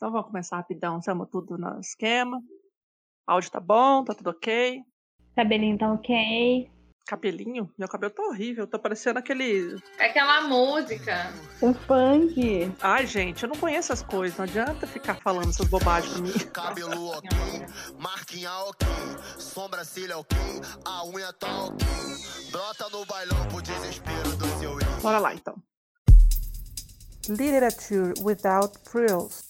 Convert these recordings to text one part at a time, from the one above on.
Então vamos começar rapidão, estamos tudo no esquema. Áudio tá bom, tá tudo ok. Cabelinho tá ok. Cabelinho? Meu cabelo tá horrível, tá parecendo aquele. É aquela música. Um funk. Ai, gente, eu não conheço as coisas, não adianta ficar falando essas bobagens pra mim. Cabelo ok, marquinha ok, sobrancelha ok, a unha tá ok. Brota no bailão pro desespero do seu ex. Bora lá então. Literature without frills.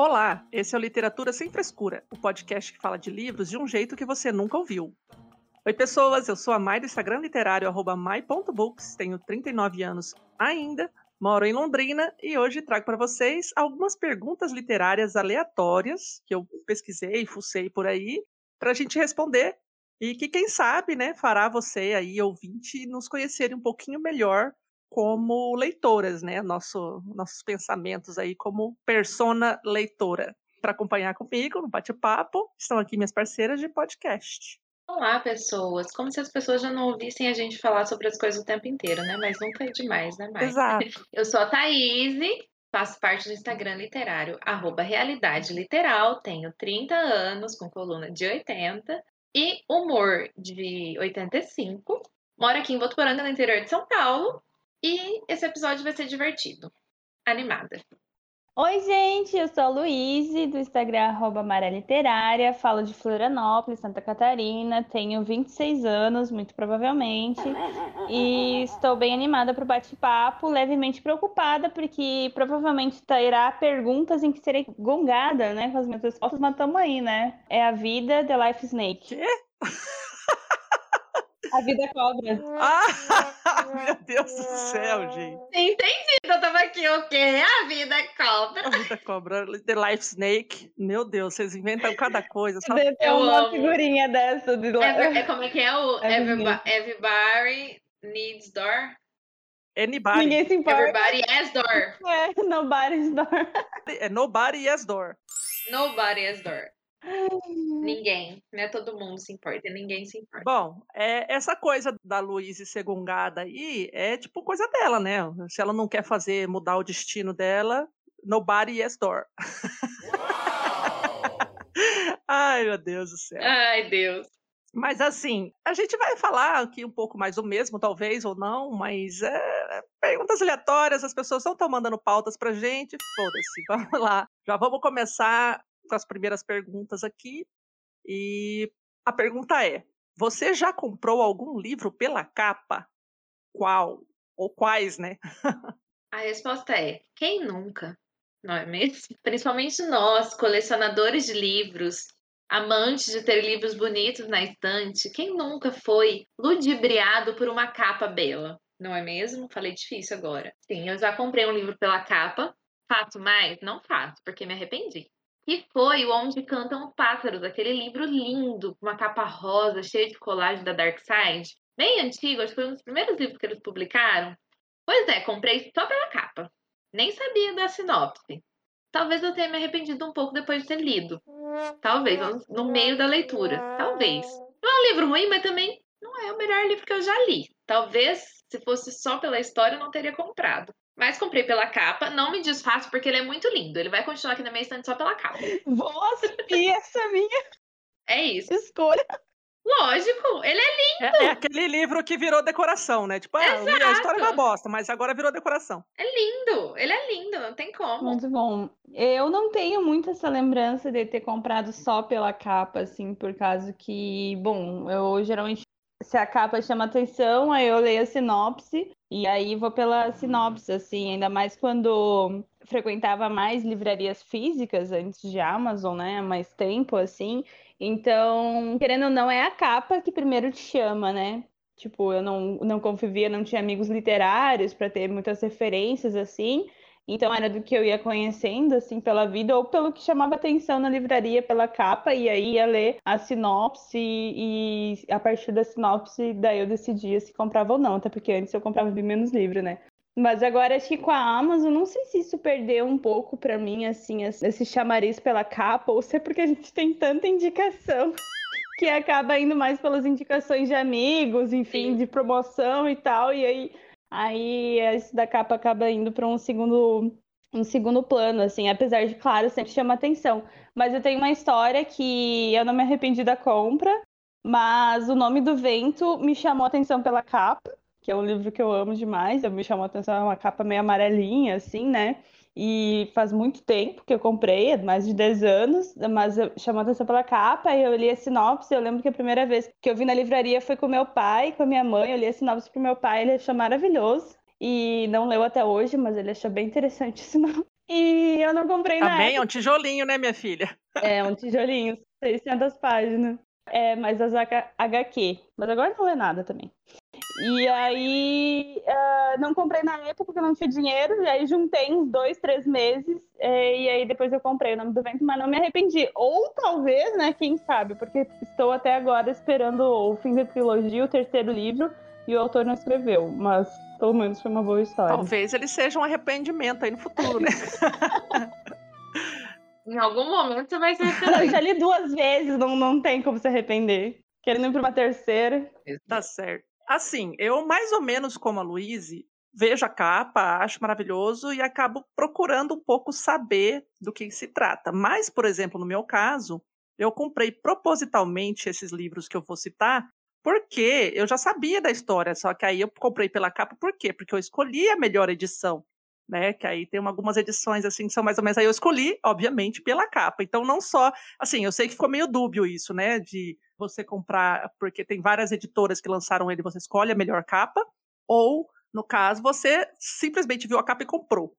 Olá, esse é o Literatura Sem Frescura, o podcast que fala de livros de um jeito que você nunca ouviu. Oi, pessoas, eu sou a Mai do Instagram literário, arroba mai.books, tenho 39 anos ainda, moro em Londrina e hoje trago para vocês algumas perguntas literárias aleatórias que eu pesquisei, fucei por aí, para a gente responder e que, quem sabe, né, fará você aí, ouvinte, nos conhecerem um pouquinho melhor como leitoras, né? Nosso, nossos pensamentos aí como persona leitora. Para acompanhar comigo no bate-papo, estão aqui minhas parceiras de podcast. Olá, pessoas. Como se as pessoas já não ouvissem a gente falar sobre as coisas o tempo inteiro, né? Mas nunca é demais, né, Mai? Exato. Eu sou a Thaís, faço parte do Instagram literário, arroba Realidade Literal, tenho 30 anos, com coluna de 80, e humor de 85. Moro aqui em Votuporanga, no interior de São Paulo, e esse episódio vai ser divertido. Animada. Oi, gente, eu sou a Luíse, do Instagram arroba Maré Literária, falo de Florianópolis, Santa Catarina, tenho 26 anos, muito provavelmente, e estou bem animada para o bate-papo, levemente preocupada, porque provavelmente terá perguntas em que serei gongada, né, com as minhas respostas, mas tamo aí, né? É a vida, The Life Snake. Quê? A vida cobra. Ah, meu Deus do céu, gente. Entendi, eu tava aqui, o quê? A vida é cobra. A vida cobra, The Life Snake. Meu Deus, vocês inventam cada coisa. Só... Deve ter Eu uma amo. figurinha dessa de é como é que é o É everybody, everybody needs door? Anybody. Ninguém se importa. Everybody has door. É, nobody's door. É nobody yes door. Nobody has door. Ninguém, né? Todo mundo se importa, ninguém se importa. Bom, é, essa coisa da Luísa ser gongada aí é tipo coisa dela, né? Se ela não quer fazer, mudar o destino dela, nobody yes door. Ai, meu Deus do céu. Ai, Deus. Mas assim, a gente vai falar aqui um pouco mais do mesmo, talvez ou não, mas é, perguntas aleatórias, as pessoas não estão mandando pautas pra gente, foda-se, vamos lá. Já vamos começar com as primeiras perguntas aqui. E a pergunta é: você já comprou algum livro pela capa? Qual? Ou quais, né? A resposta é: quem nunca? Não é mesmo? Principalmente nós, colecionadores de livros, amantes de ter livros bonitos na estante, quem nunca foi ludibriado por uma capa bela? Não é mesmo? Falei difícil agora. Sim, eu já comprei um livro pela capa. Faço mais? Não faço, porque me arrependi. Que foi o Onde Cantam os Pássaros, aquele livro lindo, com uma capa rosa, cheio de colagem da Dark Side. Bem antigo, acho que foi um dos primeiros livros que eles publicaram. Pois é, comprei só pela capa. Nem sabia da sinopse. Talvez eu tenha me arrependido um pouco depois de ter lido. Talvez, no meio da leitura. Talvez. Não é um livro ruim, mas também não é o melhor livro que eu já li. Talvez, se fosse só pela história, eu não teria comprado. Mas comprei pela capa. Não me desfaço porque ele é muito lindo. Ele vai continuar aqui na minha estante só pela capa. Vou assumir essa minha É isso. escolha. Lógico, ele é É, é aquele livro que virou decoração, né? Tipo, ah, a história é uma bosta, mas agora virou decoração. lindo. Ele é lindo, não tem como. Muito bom. Eu não tenho muito essa lembrança de ter comprado só pela capa, assim, por causa que, bom, eu geralmente, se a capa chama atenção, aí eu leio a sinopse e aí vou pela sinopse, assim, ainda mais quando frequentava mais livrarias físicas antes de Amazon, né? Mais tempo, assim. Então, querendo ou não, é a capa que primeiro te chama, né? Tipo, eu não, não convivia, não tinha amigos literários para ter muitas referências assim. Então era do que eu ia conhecendo assim pela vida ou pelo que chamava atenção na livraria pela capa e aí ia ler a sinopse e a partir da sinopse daí eu decidia se comprava ou não, até porque antes eu comprava bem menos livro, né? Mas agora acho que com a Amazon, não sei se isso perdeu um pouco para mim, assim, esse chamariz pela capa, ou se é porque a gente tem tanta indicação que acaba indo mais pelas indicações de amigos, enfim, Sim. de promoção e tal, e aí Aí esse da capa acaba indo para um segundo um segundo plano, assim, apesar de, claro, sempre chama atenção. Mas eu tenho uma história que eu não me arrependi da compra, mas o nome do vento me chamou atenção pela capa, que é um livro que eu amo demais. Eu me chamou atenção, é uma capa meio amarelinha, assim, né? E faz muito tempo que eu comprei, mais de 10 anos, mas chamou atenção pela capa, e eu li a sinopse. Eu lembro que a primeira vez que eu vi na livraria foi com meu pai, com a minha mãe. Eu li a sinopse pro meu pai, ele achou maravilhoso. E não leu até hoje, mas ele achou bem interessante esse nome. E eu não comprei tá nada. Também é um tijolinho, né, minha filha? É, um tijolinho, 600 páginas. É, mas as HQ. Mas agora não é nada também. E aí uh, não comprei na época porque não tinha dinheiro, e aí juntei uns dois, três meses, é, e aí depois eu comprei o nome do vento, mas não me arrependi. Ou talvez, né, quem sabe, porque estou até agora esperando o fim da trilogia, o terceiro livro, e o autor não escreveu, mas pelo menos foi uma boa história. Talvez ele seja um arrependimento aí no futuro, né? em algum momento você vai se arrepender. Eu já li duas vezes, não, não tem como se arrepender. Querendo ir para uma terceira. Tá certo. Assim, eu mais ou menos como a Luíse, vejo a capa, acho maravilhoso e acabo procurando um pouco saber do que se trata. Mas, por exemplo, no meu caso, eu comprei propositalmente esses livros que eu vou citar, porque eu já sabia da história, só que aí eu comprei pela capa, por quê? Porque eu escolhi a melhor edição, né? Que aí tem uma, algumas edições assim que são mais ou menos aí eu escolhi, obviamente, pela capa. Então não só, assim, eu sei que ficou meio dúbio isso, né, de você comprar, porque tem várias editoras que lançaram ele, você escolhe a melhor capa, ou, no caso, você simplesmente viu a capa e comprou.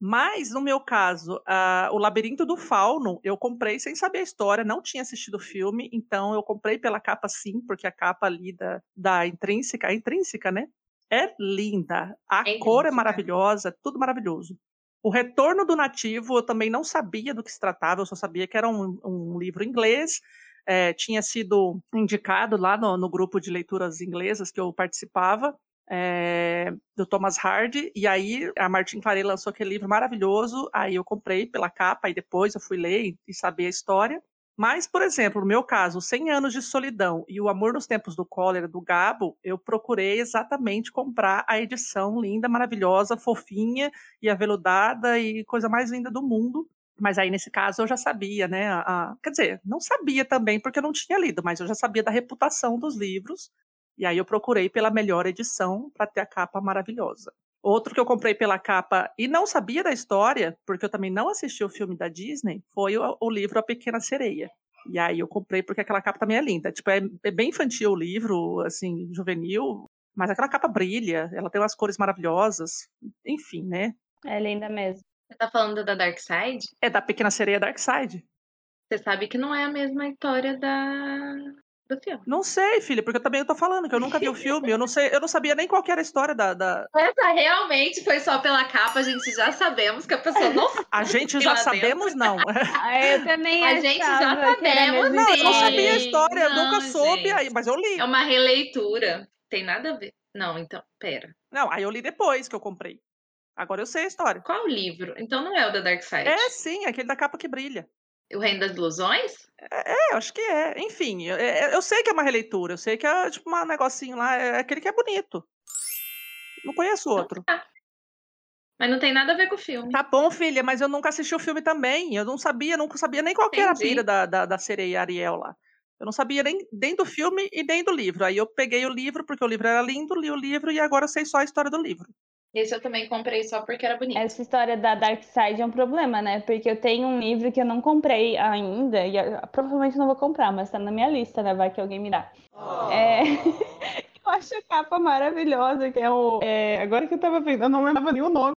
Mas, no meu caso, uh, o Labirinto do Fauno, eu comprei sem saber a história, não tinha assistido o filme, então eu comprei pela capa sim, porque a capa ali da, da intrínseca, a intrínseca, né? É linda. A é cor é maravilhosa, tudo maravilhoso. O Retorno do Nativo, eu também não sabia do que se tratava, eu só sabia que era um, um livro inglês é, tinha sido indicado lá no, no, grupo de leituras inglesas que eu participava, é, do Thomas Hardy, e aí a Martin Claret lançou aquele livro maravilhoso, aí eu comprei pela capa, e depois eu fui ler e saber a história. Mas, por exemplo, no meu caso, 100 anos de solidão e o amor nos tempos do cólera do Gabo, eu procurei exatamente comprar a edição linda, maravilhosa, fofinha e aveludada e coisa mais linda do mundo, mas aí, nesse caso, eu já sabia, né? A, a, quer dizer, não sabia também porque eu não tinha lido, mas eu já sabia da reputação dos livros. E aí eu procurei pela melhor edição para ter a capa maravilhosa. Outro que eu comprei pela capa e não sabia da história, porque eu também não assisti o filme da Disney, foi o, o livro A Pequena Sereia. E aí eu comprei porque aquela capa também é linda. Tipo, é, é bem infantil o livro, assim, juvenil, mas aquela capa brilha, ela tem umas cores maravilhosas, enfim, né? É linda mesmo. Você tá falando da Dark Side? É da Pequena Sereia Dark Side. Você sabe que não é a mesma história da do filme. Não sei, filha, porque eu também tô falando que eu nunca vi o filme, eu não sei, eu não sabia nem qual era a história da, da... Essa realmente foi só pela capa, a gente já sabemos que a pessoa não A gente já sabemos dentro. não. Ah, eu também A gente já sabemos, Não, eu não sabia a história, não, eu nunca soube, aí, mas eu li. É uma releitura, tem nada a ver. Não, então, pera. Não, aí eu li depois que eu comprei. Agora eu sei a história. Qual o livro? Então não é o da Dark Side. É sim, aquele da capa que brilha. O Reino das Ilusões? É, é acho que é. Enfim, eu, é, eu, sei que é uma releitura, eu sei que é tipo um negocinho lá, é aquele que é bonito. Não conheço então outro. Então, tá. Mas não tem nada a ver com o filme. Tá bom, filha, mas eu nunca assisti o filme também. Eu não sabia, nunca sabia nem qual era a pira da, da, da sereia Ariel lá. Eu não sabia nem, nem do filme e nem do livro. Aí eu peguei o livro, porque o livro era lindo, li o livro e agora eu sei só a história do livro. Esse eu também comprei só porque era bonito. Essa história da Dark Side é um problema, né? Porque eu tenho um livro que eu não comprei ainda, e eu, provavelmente não vou comprar, mas tá na minha lista, né? Vai que alguém me dá. Oh. É... eu acho a capa maravilhosa, que é o. É... Agora que eu tava vendo, eu não lembrava nem o nome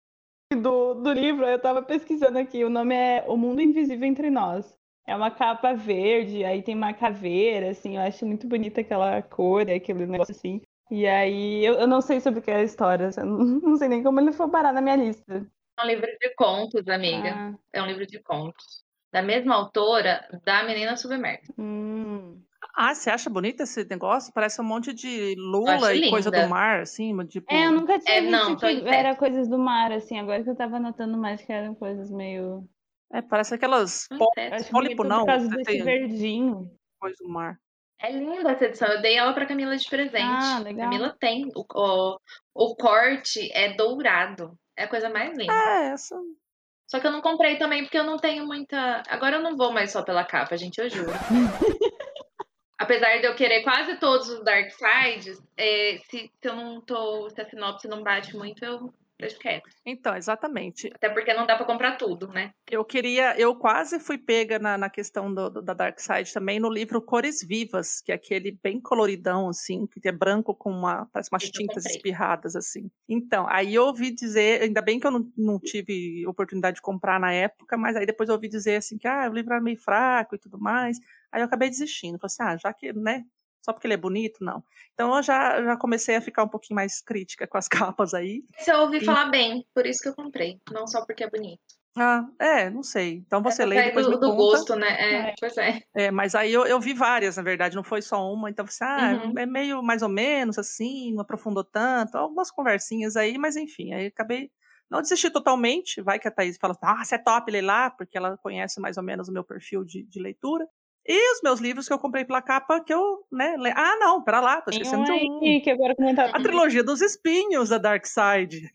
do, do livro, eu tava pesquisando aqui. O nome é O Mundo Invisível Entre Nós. É uma capa verde, aí tem uma caveira, assim, eu acho muito bonita aquela cor, aquele negócio assim. E aí, eu, eu não sei sobre o que é a história, não, não sei nem como ele foi parar na minha lista. É um livro de contos, amiga. Ah, É um livro de contos. Da mesma autora da Menina Submersa. hum. Ah, você acha bonito esse negócio? Parece um monte de lula e coisa do linda. mar, assim, tipo... É, eu nunca tinha É, visto não, que era coisas do mar, assim. Agora que eu tava notando mais que eram coisas meio. É, parece aquelas Não pó-. Acho Pólipo não, por causa desse tem- verdinho. coisa do mar. É linda essa edição. Eu dei ela pra Camila de presente. Ah, legal. Camila tem. O, o, o corte é dourado. É a coisa mais linda. É, essa... Só que eu não comprei também porque eu não tenho muita. Agora eu não vou mais só pela capa, gente, eu juro. Apesar de eu querer quase todos os Dark Sides, é, se, se eu não tô. Se a sinopse não bate muito, eu deixo quieto. Então, exatamente. Até porque não dá pra comprar tudo, né? Eu queria, eu quase fui pega na, na questão do, do- da Dark Side também no livro Cores Vivas, que é aquele bem coloridão, assim, que é branco com uma, parece umas eu tintas espirradas, assim. Então, aí eu ouvi dizer, ainda bem que eu não, não tive oportunidade de comprar na época, mas aí depois eu ouvi dizer assim que ah, o livro era meio fraco e tudo mais. Aí eu acabei desistindo. Falei assim, ah, já que, né? Só porque ele é bonito, não. Então eu já, já comecei a ficar um pouquinho mais crítica com as capas aí. Se eu ouvi E- falar bem, por isso que eu comprei. Não só porque é bonito. Ah, é, não sei. Então você Essa lê depois do, me do conta. gosto, né? É, É. pois é. É, mas aí eu, eu vi várias, na verdade, não foi só uma. Então você, ah, Uhum. é meio mais ou menos assim, não aprofundou tanto, algumas conversinhas aí, mas enfim, aí acabei. Não desisti totalmente, vai que a Thaís fala, ah, você é top, lê lá, porque ela conhece mais ou menos o meu perfil de, de leitura. E os meus livros que eu comprei pela capa, que eu, né, le... ah, não, pera lá, tô esquecendo um de um. que comentar. A trilogia dos espinhos da Dark Side.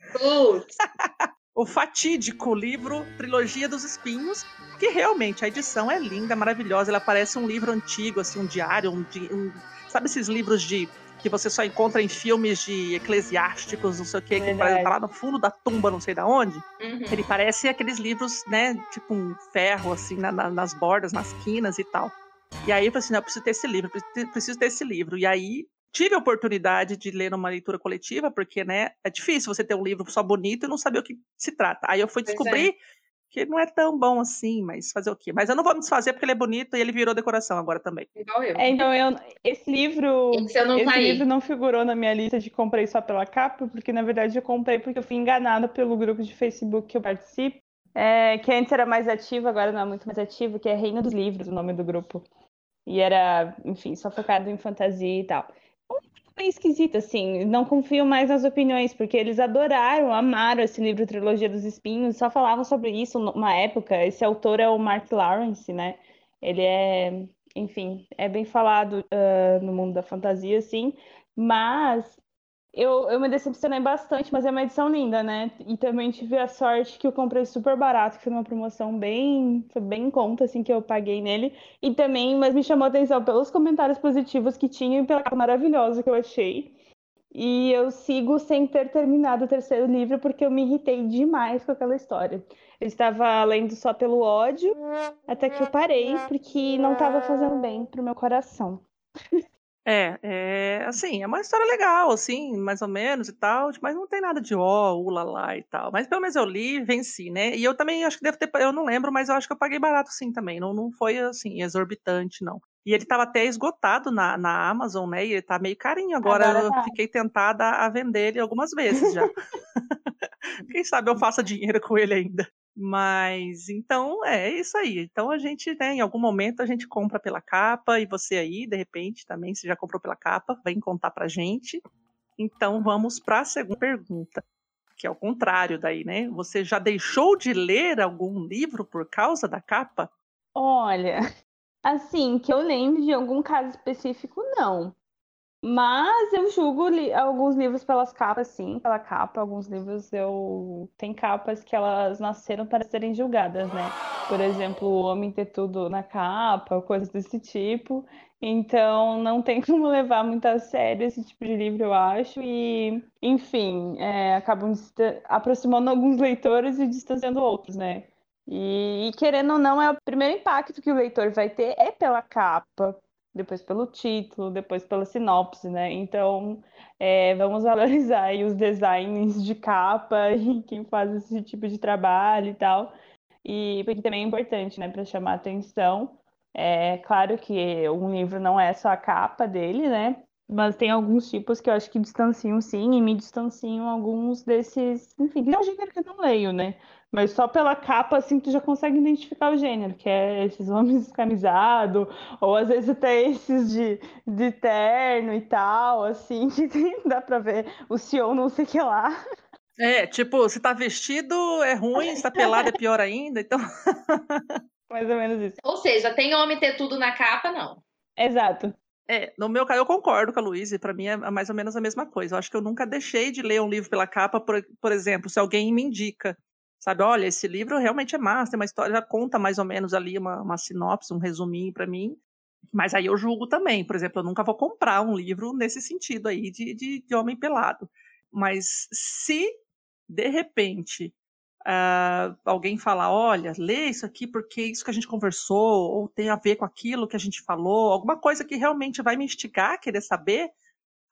O fatídico livro Trilogia dos Espinhos, que realmente a edição é linda, maravilhosa. Ela parece um livro antigo, assim, um diário, um, di- um- sabe esses livros de que você só encontra em filmes de eclesiásticos, não sei o quê, que Verdade. tá lá no fundo da tumba, não sei da onde. uhum. Ele parece aqueles livros, né, tipo um ferro, assim, na- na- nas bordas, nas quinas e tal. E aí eu falei assim, não, eu preciso ter esse livro, preciso ter- esse livro. E aí tive a oportunidade de ler numa leitura coletiva, porque, né, é difícil você ter um livro só bonito e não saber o que se trata. Aí eu fui Pois é. Que não é tão bom assim, mas fazer o quê? Mas eu não vou me desfazer porque ele é bonito e ele virou decoração agora também. Igual eu. É, então eu, esse livro, Esse eu não esse livro não figurou na minha lista de comprei só pela capa, porque na verdade eu comprei porque eu fui enganada pelo grupo de Facebook que eu participo, é, que antes era mais ativo, agora não é muito mais ativo, que é Reino dos Livros, o nome do grupo. E era, enfim, só focado em fantasia e tal. Meio esquisito, assim, não confio mais nas opiniões, porque eles adoraram, amaram esse livro Trilogia dos Espinhos, só falavam sobre isso numa época. Esse autor é o Mark Lawrence, né? Ele é, enfim, é bem falado ah, no mundo da fantasia, assim, mas eu, eu me decepcionei bastante, mas é uma edição linda, né? E também tive a sorte que eu comprei super barato, que foi uma promoção bem, foi bem em conta, assim, que eu paguei nele. E também, mas me chamou atenção pelos comentários positivos que tinha e pela capa maravilhosa que eu achei. E eu sigo sem ter terminado o terceiro livro porque eu me irritei demais com aquela história. Eu estava lendo só pelo ódio, até que eu parei, porque não estava fazendo bem pro meu coração. É, é, assim, é uma história legal, assim, mais ou menos e tal, mas não tem nada de ó, ulala e tal. Mas pelo menos eu li, venci, né? E eu também acho que deve ter, eu não lembro, mas eu acho que eu paguei barato sim também, não, não foi assim, exorbitante, não. E ele tava até esgotado na, na Amazon, né? E ele tá meio carinho agora. Agora eu tá. fiquei tentada a vender ele algumas vezes já. Quem sabe eu faça dinheiro com ele ainda. Mas então é isso aí. Então a gente, né, em algum momento a gente compra pela capa e você aí, de repente, também, se já comprou pela capa, vem contar pra gente. Então vamos para a segunda pergunta, que é o contrário daí, né? Você já deixou de ler algum livro por causa da capa? Olha, assim, que eu lembre de algum caso específico, não. Mas eu julgo li- alguns livros pelas capas, sim, pela capa. Alguns livros eu. Tem capas que elas nasceram para serem julgadas, né? Por exemplo, O Homem Ter Tudo na capa, coisas desse tipo. Então, não tem como levar muito a sério esse tipo de livro, eu acho. E, enfim, é, acabam aproximando alguns leitores e distanciando outros, né? E, e, querendo ou não, é o primeiro impacto que o leitor vai ter é pela capa, depois pelo título, depois pela sinopse, né? Então, é, vamos valorizar os designs de capa e quem faz esse tipo de trabalho e tal. E porque também é importante, né, para chamar atenção. É claro que um livro não é só a capa dele, né? Mas tem alguns tipos que eu acho que distanciam sim, e me distanciam alguns desses. Enfim, não é um gênero que eu não leio, né? Mas só pela capa, assim, tu já consegue identificar o gênero, que é esses homens descamisados, ou às vezes até esses de, de terno e tal, assim, que dá pra ver o Sion não sei o que lá. É, tipo, se tá vestido é ruim, se tá pelado é pior ainda, então. Mais ou menos isso. Ou seja, tem homem ter tudo na capa, não. Exato. É, no meu caso, eu concordo com a Luísa, para mim é mais ou menos a mesma coisa. Eu acho que eu nunca deixei de ler um livro pela capa, por, por exemplo, se alguém me indica, sabe, olha, esse livro realmente é massa, tem uma história, já conta mais ou menos ali uma, uma sinopse, um resuminho para mim, mas aí eu julgo também, por exemplo, eu nunca vou comprar um livro nesse sentido aí de, de, de homem pelado. Mas se, de repente, uh, alguém falar, olha, lê isso aqui porque isso que a gente conversou, ou tem a ver com aquilo que a gente falou, alguma coisa que realmente vai me instigar a querer saber,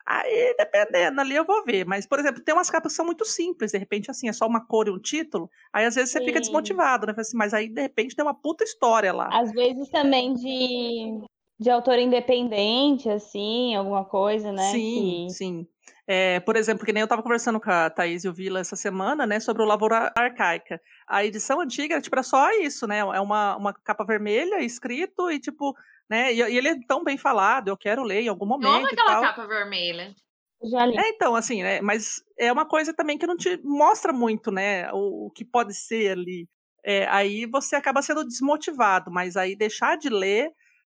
aí dependendo ali eu vou ver. Mas, por exemplo, tem umas capas que são muito simples, de repente assim, é só uma cor e um título, aí às vezes você Sim. fica desmotivado, né? Assim, mas aí de repente tem uma puta história lá. Às vezes também de, de autor independente, assim, alguma coisa, né? Sim, que... sim. É, por exemplo, que nem eu estava conversando com a Thaís e o Vila essa semana, né, sobre o Lavoura Arcaica. A edição antiga, tipo, era só isso, né, é uma, uma capa vermelha, escrito, e tipo, né, e, e ele é tão bem falado, eu quero ler em algum momento Toma aquela capa vermelha. Já li. É, então, assim, né, mas é uma coisa também que não te mostra muito, né, o, o que pode ser ali. É, aí você acaba sendo desmotivado, mas aí deixar de ler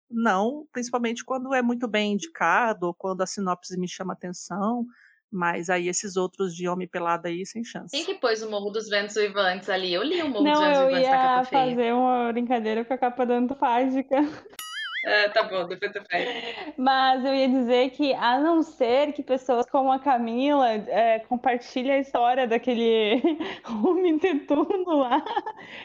não, principalmente quando é muito bem indicado, ou quando a sinopse me chama atenção. Mas aí esses outros de Homem Pelado aí, sem chance. Quem que pôs o Morro dos Ventos Vivantes ali? Eu li o Morro não, dos Ventos Vivantes da capa feia. eu ia fazer uma brincadeira com a capa da Antofágica. É, tá bom, depois tu faz. Mas eu ia dizer que, a não ser que pessoas como a Camila é, compartilhem a história daquele homem tetudo lá,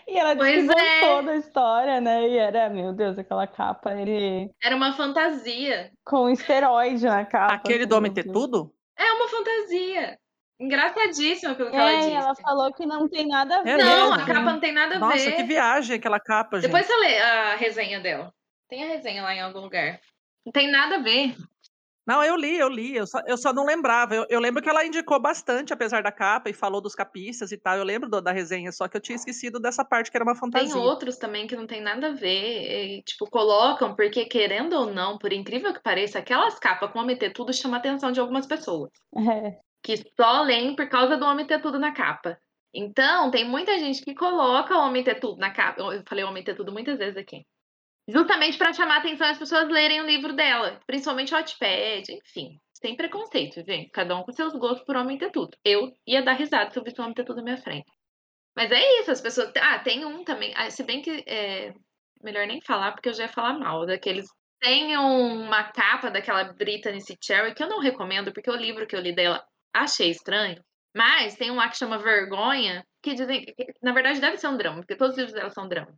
e ela pois desmontou é. da história, né? E era, meu Deus, aquela capa, ele... Era uma fantasia. Com esteroide na capa. Aquele do homem tetudo? É uma fantasia. Engraçadíssimo aquilo que é, ela disse. ela falou que não tem nada a é ver. É não, a capa não tem nada a Nossa, ver. Nossa, que viagem aquela capa, gente. Depois você lê a resenha dela. Tem a resenha lá em algum lugar. Não tem nada a ver. Não, eu li, eu li, eu só, eu só não lembrava. Eu, eu, lembro que ela indicou bastante, apesar da capa, e falou dos capistas e tal. Eu lembro do, da resenha, só que eu tinha esquecido dessa parte que era uma fantasia. Tem outros também que não tem nada a ver. E, tipo, colocam, porque querendo ou não, por incrível que pareça, aquelas capas com homem ter tudo chama a atenção de algumas pessoas. É. Que só leem por causa do homem ter tudo na capa. Então, tem muita gente que coloca o homem ter tudo na capa. Eu falei homem ter tudo muitas vezes aqui. Justamente para chamar a atenção as pessoas lerem o livro dela, principalmente o Wattpad, enfim. Sem preconceito, gente. Cada um com seus gostos por homem ter tudo. Eu ia dar risada se eu visse um homem ter tudo na minha frente. Mas é isso, as pessoas. Ah, tem um também. Ah, se bem que é melhor nem falar, porque eu já ia falar mal daqueles. Tem uma capa daquela Brittany C. Cherry que eu não recomendo, porque o livro que eu li dela achei estranho. Mas tem um lá que chama Vergonha, que dizem. Que, na verdade, deve ser um drama, porque todos os livros dela são drama.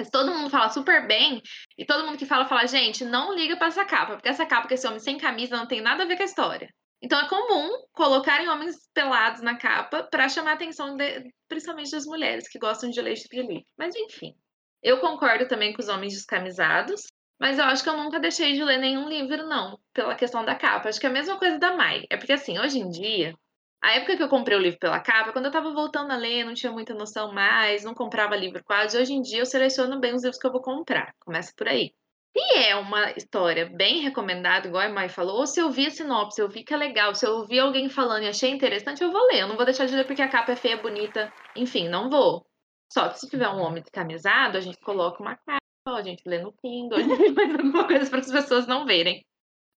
Mas todo mundo fala super bem, e todo mundo que fala, fala, gente, não liga para essa capa, porque essa capa com esse homem sem camisa não tem nada a ver com a história. Então é comum colocarem homens pelados na capa para chamar a atenção, de, principalmente das mulheres que gostam de ler de. Mas enfim, eu concordo também com os homens descamisados, mas eu acho que eu nunca deixei de ler nenhum livro, não, pela questão da capa. Acho que é a mesma coisa da Mai. É porque assim, hoje em dia, a época que eu comprei o livro pela capa, quando eu tava voltando a ler, não tinha muita noção mais, não comprava livro quase. Hoje em dia eu seleciono bem os livros que eu vou comprar. Começa por aí. Se é uma história bem recomendada, igual a Mai falou, ou se eu vi a sinopse, eu vi que é legal, se eu ouvi alguém falando e achei interessante, eu vou ler. Eu não vou deixar de ler porque a capa é feia, bonita. Enfim, não vou. Só que se tiver um homem camisado, a gente coloca uma capa, a gente lê no Kindle, a gente faz alguma coisa para as pessoas não verem.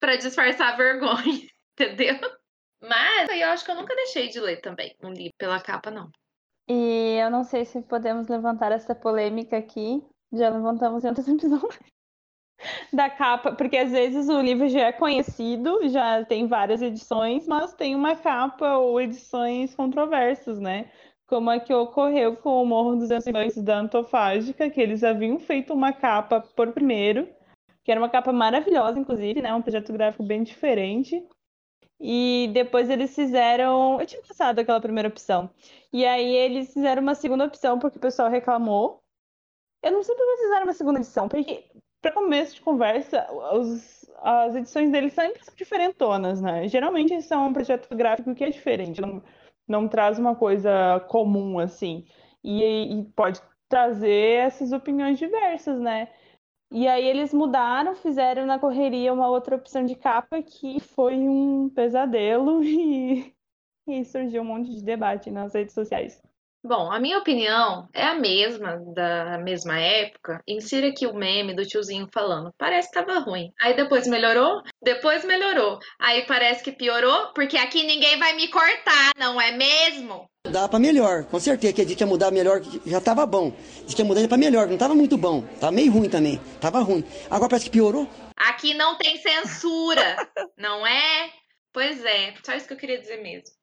para disfarçar a vergonha, entendeu? Mas eu acho que eu nunca deixei de ler também um livro pela capa, não. E eu não sei se podemos levantar essa polêmica aqui. Já levantamos em outros episódios. da capa, porque às vezes o livro já é conhecido, já tem várias edições, mas tem uma capa ou edições controversas, né? Como a que ocorreu com o Morro dos Anciões da Antofágica, que eles haviam feito uma capa por primeiro, que era uma capa maravilhosa, inclusive, né? Um projeto gráfico bem diferente. E depois eles fizeram. Eu tinha passado aquela primeira opção. E aí eles fizeram uma segunda opção porque o pessoal reclamou. Eu não sei por que eles fizeram uma segunda edição, porque para começo de conversa, os, as edições dele sempre são diferentonas, né? Geralmente são um projeto gráfico que é diferente, não, não traz uma coisa comum assim. E, e pode trazer essas opiniões diversas, né? E aí eles mudaram, fizeram na correria uma outra opção de capa que foi um pesadelo e, e surgiu um monte de debate nas redes sociais. Bom, a minha opinião é a mesma da mesma época. Insira aqui o meme do tiozinho falando. Parece que tava ruim. Aí depois melhorou, depois melhorou. Aí parece que piorou, porque aqui ninguém vai me cortar, não é mesmo? Dá pra melhor, com certeza. Que a gente ia mudar melhor, já tava bom. Diz que ia mudar pra melhor, não tava muito bom. Tava meio ruim também. Tava ruim. Agora parece que piorou. Aqui não tem censura, não é? Pois é, só isso que eu queria dizer mesmo.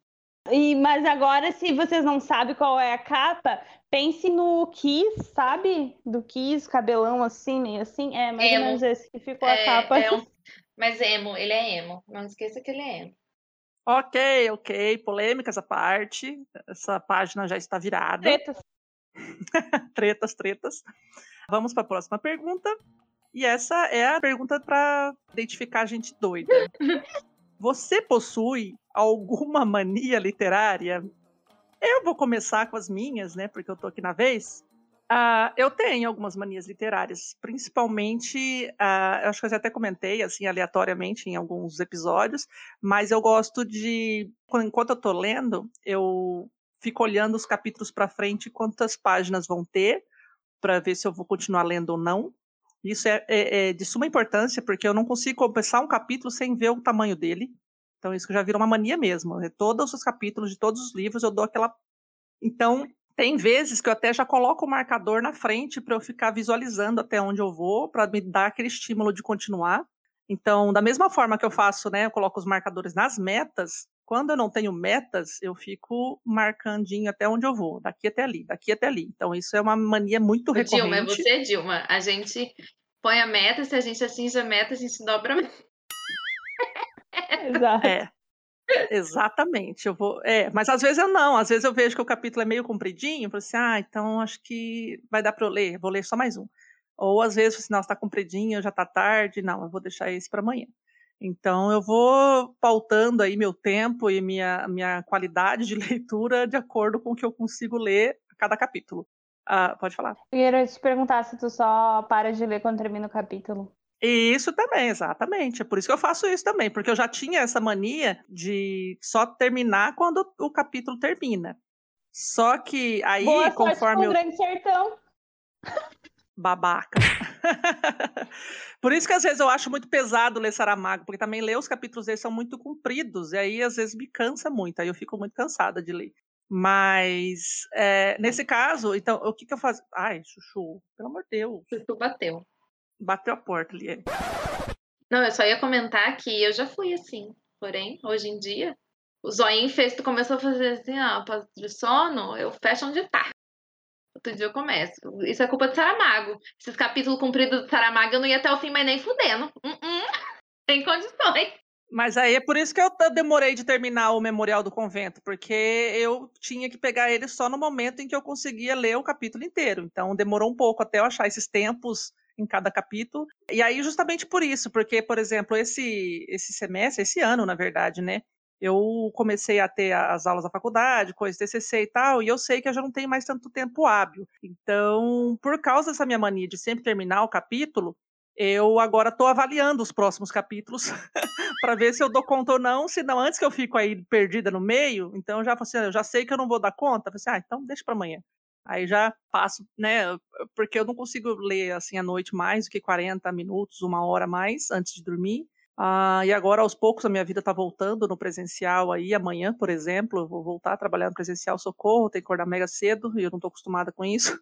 E, mas agora, se vocês não sabem qual é a capa, pense no Kiss, sabe? Do Kiss, cabelão assim, meio assim. É mais emo. ou menos esse que ficou é, a capa. É um... Mas emo, ele é emo. Não esqueça que ele é emo. Ok, ok. Polêmicas à parte. Essa página já está virada. Tretas. tretas, tretas. Vamos para a próxima pergunta. E essa é a pergunta para identificar gente doida. Você possui alguma mania literária? Eu vou começar com as minhas, né? Porque eu tô aqui na vez. Uh, eu tenho algumas manias literárias, principalmente, uh, acho que eu já até comentei, assim, aleatoriamente em alguns episódios, mas eu gosto de, enquanto eu tô lendo, eu fico olhando os capítulos para frente, quantas páginas vão ter, para ver se eu vou continuar lendo ou não. Isso é, é, é, de suma importância, porque eu não consigo começar um capítulo sem ver o tamanho dele. Então, isso já virou uma mania mesmo. É todos os capítulos de todos os livros eu dou aquela. Então, tem vezes que eu até já coloco o marcador na frente para eu ficar visualizando até onde eu vou, para me dar aquele estímulo de continuar. Então, da mesma forma que eu faço, né, eu coloco os marcadores nas metas, quando eu não tenho metas, eu fico marcandinho até onde eu vou, daqui até ali, daqui até ali. Então, isso é uma mania muito recorrente. Dilma, é você, Dilma. A gente põe a meta, se a gente atinge a meta, a gente dobra a meta. Exato. É. Exatamente, eu vou. É, mas às vezes eu não, às vezes eu vejo que o capítulo é meio compridinho, eu falo assim, ah, então acho que vai dar para eu ler, vou ler só mais um. Ou às vezes, assim, não, está compridinho, já está tarde, não, eu vou deixar esse para amanhã. Então eu vou pautando aí meu tempo e minha, minha qualidade de leitura de acordo com o que eu consigo ler a cada capítulo. Ah, pode falar. Eu ia te perguntar se tu só para de ler quando termina o capítulo. Isso também, exatamente. É por isso que eu faço isso também, porque eu já tinha essa mania de só terminar quando o capítulo termina. Só que aí, Boa conforme. Sorte eu... Grande Sertão. Babaca. Por isso que às vezes eu acho muito pesado ler Saramago, porque também ler os capítulos dele são muito compridos, e aí às vezes me cansa muito, aí eu fico muito cansada de ler. Mas é, nesse caso, então, o que, que eu faço? Ai, Chuchu, pelo amor de Deus. Chuchu bateu. Bateu a porta ali. Não, eu só ia comentar que eu já fui assim. Porém, hoje em dia, o zoinho fez, tu começou a fazer assim, ó, de sono, eu fecho onde tá. Outro dia eu começo. Isso é culpa do Saramago. Esses capítulos compridos do Saramago eu não ia até o fim, mas nem fudendo. Uh -uh. Tem condições. Mas aí é por isso que eu demorei de terminar o Memorial do Convento, porque eu tinha que pegar ele só no momento em que eu conseguia ler o capítulo inteiro. Então demorou um pouco até eu achar esses tempos em cada capítulo. E aí, justamente por isso, porque, por exemplo, esse, esse semestre, esse ano, na verdade, né? Eu comecei a ter as aulas da faculdade, coisas TCC e tal, e eu sei que eu já não tenho mais tanto tempo hábil. Então, por causa dessa minha mania de sempre terminar o capítulo, eu agora estou avaliando os próximos capítulos para ver se eu dou conta ou não. Se não, antes que eu fico aí perdida no meio, então eu já, assim, eu já sei que eu não vou dar conta. Assim, ah, então deixa para amanhã. Aí já passo, né? Porque eu não consigo ler assim à noite mais do que 40 minutos, uma hora mais antes de dormir. Ah, e agora, aos poucos, a minha vida está voltando no presencial aí. Amanhã, por exemplo, eu vou voltar a trabalhar no presencial socorro, tenho que acordar mega cedo e eu não estou acostumada com isso.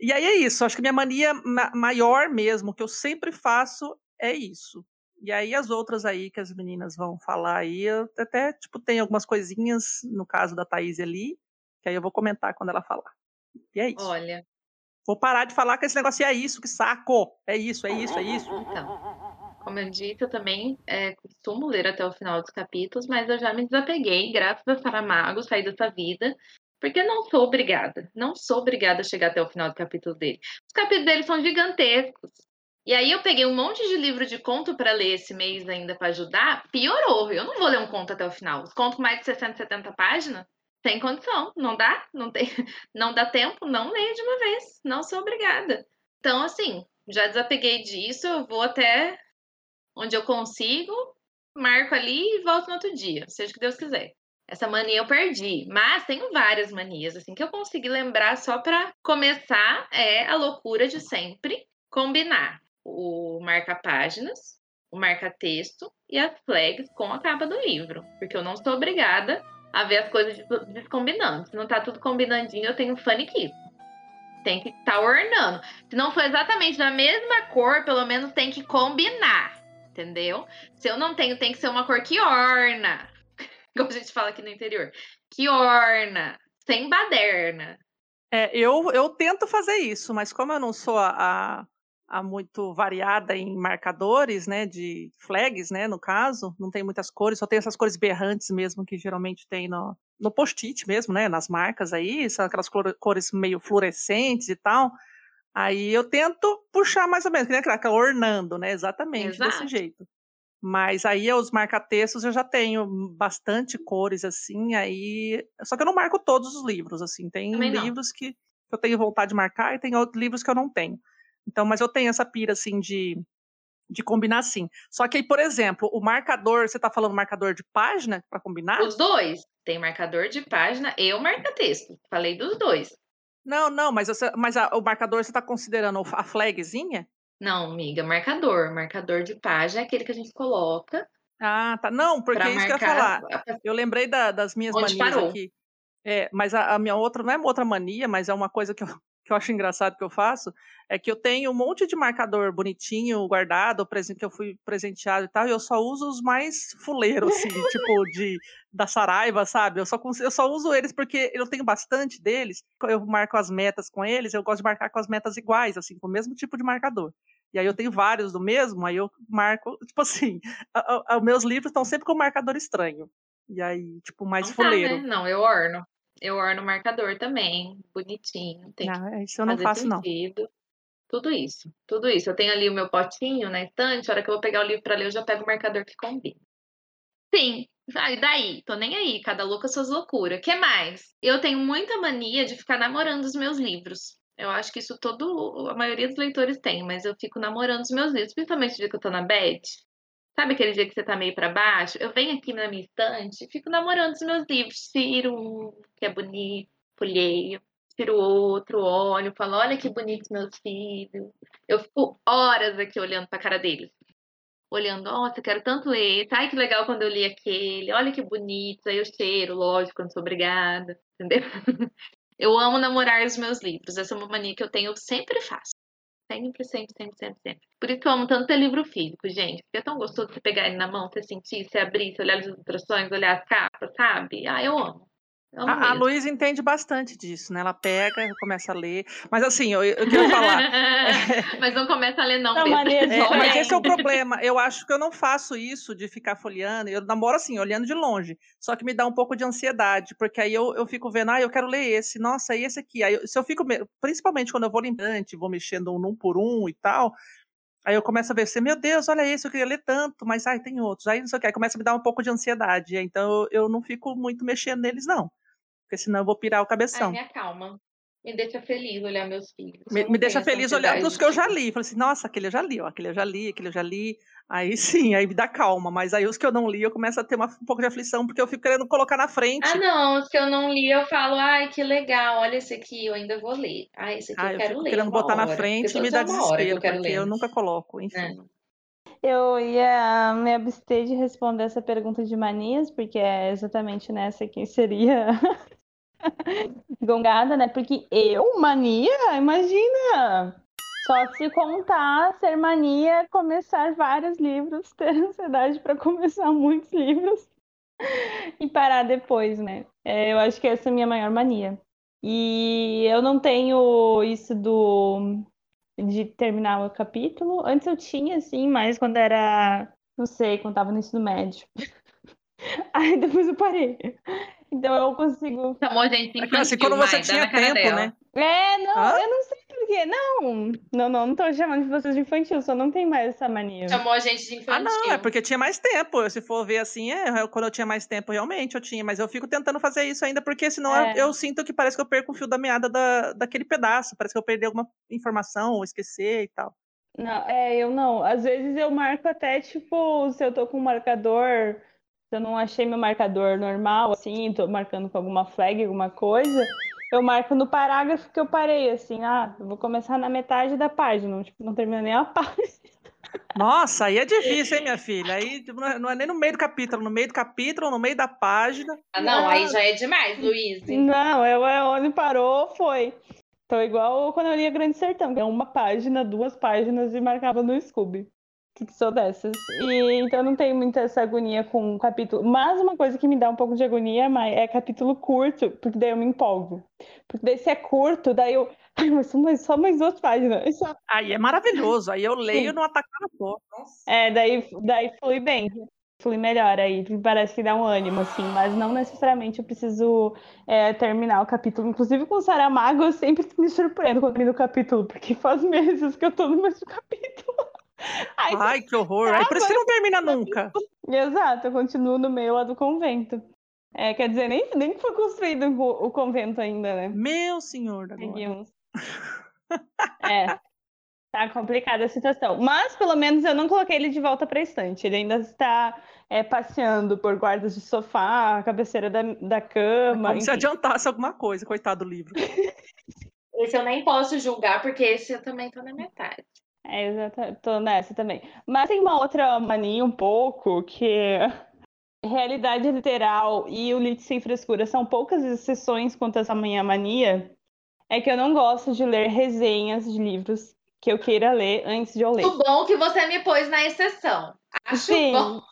e aí é isso. Acho que minha mania ma maior mesmo, que eu sempre faço, é isso. E aí as outras aí que as meninas vão falar aí, eu até, tipo, tem algumas coisinhas, no caso da Thaís ali, que aí eu vou comentar quando ela falar. E é isso. Olha. Vou parar de falar que esse negócio é isso, que saco! É isso, é isso, é isso. Então, como eu disse, eu também é, costumo ler até o final dos capítulos, mas eu já me desapeguei, graças a Saramago, sair dessa vida, porque não sou obrigada. Não sou obrigada a chegar até o final do capítulo dele. Os capítulos dele são gigantescos. E aí eu peguei um monte de livro de conto para ler esse mês ainda para ajudar. Piorou. Eu não vou ler um conto até o final. Os contos mais de 60, 70 páginas, tem condição. Não dá, não tem, não dá tempo, não leio de uma vez. Não sou obrigada. Então, assim, já desapeguei disso, eu vou até onde eu consigo, marco ali e volto no outro dia, seja o que Deus quiser. Essa mania eu perdi, mas tenho várias manias assim que eu consegui lembrar só para começar é a loucura de sempre combinar o marca-páginas, o marca-texto e as flags com a capa do livro, porque eu não sou obrigada a ver as coisas descombinando. Se não tá tudo combinandinho, eu tenho faniquito. Tem que estar tá ornando. Se não for exatamente da mesma cor, pelo menos tem que combinar, entendeu? Se eu não tenho, tem que ser uma cor que orna. Como a gente fala aqui no interior. Que orna, sem baderna. É, eu, eu tento fazer isso, mas como eu não sou a, a muito variada em marcadores, né, de flags, né, no caso, não tem muitas cores, só tem essas cores berrantes mesmo que geralmente tem no, no post-it mesmo, né, nas marcas aí, são aquelas cores meio fluorescentes e tal. Aí eu tento puxar mais ou menos, que nem aquela ornando, né, exatamente Exato. desse jeito. Mas aí os marca-textos eu já tenho bastante cores assim, aí só que eu não marco todos os livros assim, tem Também livros não. que eu tenho vontade de marcar e tem outros livros que eu não tenho. Então, mas eu tenho essa pira, assim, de, de combinar sim. Só que aí, por exemplo, o marcador, você está falando marcador de página para combinar? Os dois. Tem marcador de página e o marca-texto. Falei dos dois. Não, não, mas, você, mas a, o marcador você está considerando a flagzinha? Não, amiga, marcador. Marcador de página é aquele que a gente coloca. Ah, tá. Não, porque é isso que eu ia falar. Eu lembrei da, das minhas Onde manias parou. aqui. É, mas a, a, minha outra, não é outra mania, mas é uma coisa que eu, que eu acho engraçado que eu faço, é que eu tenho um monte de marcador bonitinho, guardado, que eu fui presenteado e tal, e eu só uso os mais fuleiros, assim, tipo, de, da Saraiva, sabe? Eu só, eu só uso eles porque eu tenho bastante deles, eu marco as metas com eles, eu gosto de marcar com as metas iguais, assim, com o mesmo tipo de marcador. E aí eu tenho vários do mesmo, aí eu marco, tipo assim, os meus livros estão sempre com marcador estranho. E aí, tipo, mais não fuleiro. Tá, né? Não, eu orno. Eu orno o marcador também, bonitinho. Tem não, ah, isso eu não faço, sentido. não. Tudo isso, tudo isso. Eu tenho ali o meu potinho na estante, a hora que eu vou pegar o livro para ler, eu já pego o marcador que combina. Sim, e daí? Tô nem aí, cada louca suas loucuras. que mais? Eu tenho muita mania de ficar namorando os meus livros. Eu acho que isso todo, a maioria dos leitores tem, mas eu fico namorando os meus livros, principalmente dia que eu tô na bed. Sabe aquele dia que você tá meio para baixo? Eu venho aqui na minha estante e fico namorando os meus livros. Tiro um que é bonito, folheio. Tiro outro, olho, falo, olha que bonito meus filhos. Eu fico horas aqui olhando pra cara deles. Olhando, nossa, quero tanto ler. Ai, que legal quando eu li aquele. Olha que bonito. Aí eu cheiro, lógico, não sou obrigada. Entendeu? Eu amo namorar os meus livros. Essa é uma mania que eu tenho, eu sempre faço. Sempre, sempre, sempre, sempre, sempre. Por isso que eu amo tanto ter livro físico, gente. Porque é tão gostoso você pegar ele na mão, você sentir, você abrir, você olhar as ilustrações, olhar as capas, sabe? Ah, eu amo. A, a Luísa entende bastante disso, né? Ela pega, começa a ler. Mas assim, eu, eu queria falar. é... Mas não começa a ler, não, não é, Mas esse é o problema. Eu acho que eu não faço isso de ficar folheando. Eu namoro assim, olhando de longe. Só que me dá um pouco de ansiedade, porque aí eu, eu fico vendo, ah, eu quero ler esse, nossa, e esse aqui. Aí se eu fico, principalmente quando eu vou lembrando, vou mexendo um por um e tal. Aí eu começo a ver assim, meu Deus, olha esse, eu queria ler tanto, mas ai, tem outros. Aí não sei o que, aí começa a me dar um pouco de ansiedade. Então eu não fico muito mexendo neles, não porque senão eu vou pirar o cabeção. Ai, me acalma. Me deixa feliz olhar meus filhos. Me, me deixa feliz olhar para os que eu já li. Falei assim, nossa, aquele eu já li, ó, aquele eu já li, aquele eu já li. Aí sim, aí me dá calma. Mas aí os que eu não li, eu começo a ter uma, um pouco de aflição, porque eu fico querendo colocar na frente. Ah, não, os que eu não li, eu falo, ai, que legal, olha esse aqui, eu ainda vou ler. Ah, esse aqui ah, eu, eu quero ler. querendo botar hora, na frente e me dá desespero, eu porque ler. eu nunca coloco, enfim. É. Eu ia me abster de responder essa pergunta de manias, porque é exatamente nessa que seria Gongada, né? Porque eu, mania, imagina! Só se contar, ser mania, começar vários livros, ter ansiedade para começar muitos livros e parar depois, né? É, eu acho que essa é a minha maior mania. E eu não tenho isso do de terminar o capítulo. Antes eu tinha, assim, mas quando era, não sei, quando tava no ensino médio. Aí depois eu parei. Então eu consigo. Chamou gente infantil, assim, quando você tinha tempo, né? É, não, Hã? eu não sei porque não, não, não, não tô chamando de vocês de infantil, só não tem mais essa mania. Chamou a gente de infantil. Ah, não, é porque tinha mais tempo. Se for ver assim, é, quando eu tinha mais tempo, realmente eu tinha, mas eu fico tentando fazer isso ainda, porque senão É. eu, eu sinto que parece que eu perco o fio da meada da, daquele pedaço. Parece que eu perdi alguma informação, ou esquecer e tal. Não, é, eu não. Às vezes eu marco até, tipo, se eu tô com um marcador, se eu não achei meu marcador normal, assim, tô marcando com alguma flag, alguma coisa, eu marco no parágrafo que eu parei, assim, ah, eu vou começar na metade da página, tipo, não termina nem a página. Nossa, aí é difícil, hein, minha filha? Aí não é, não é nem no meio do capítulo, no meio do capítulo, no meio da página. Ah, não, aí já é demais, Luiz. Não, eu, é onde parou, foi. Tô igual quando eu lia Grande Sertão, que é uma página, duas páginas e marcava no Scooby. Que sou dessas. E então não tenho muita essa agonia com capítulo. Mas uma coisa que me dá um pouco de agonia, mas é capítulo curto, porque daí eu me empolgo. Porque daí se é curto, daí eu. Ai, mas só mais, só mais duas páginas. Só- Aí é maravilhoso. Aí eu leio Sim. no atacado só. Nossa. É, daí, daí flui bem. Flui melhor aí. Parece que dá um ânimo, assim. Mas não necessariamente eu preciso é, terminar o capítulo. Inclusive com o Saramago, eu sempre me surpreendo quando eu o capítulo, porque faz meses que eu tô no mesmo capítulo. Aí, Ai, que horror. Aí por isso que não termina nunca. Exato, eu continuo no meio lá do convento. É, quer dizer, nem, nem foi construído o, convento ainda, né? Meu senhor da glória. Seguimos. É. Tá complicada a situação. Mas, pelo menos, eu não coloquei ele de volta para a estante. Ele ainda está é, passeando por guardas de sofá, cabeceira da, da cama. Como se enfim. adiantasse alguma coisa, coitado do livro. Esse eu nem posso julgar, porque esse eu também tô na metade. É, exato. Tô nessa também. Mas tem uma outra mania um pouco que realidade literal e o Lit Sem Frescura são poucas exceções quanto a essa minha mania. É que eu não gosto de ler resenhas de livros que eu queira ler antes de eu ler. O bom que você me pôs na exceção. Acho Sim. bom.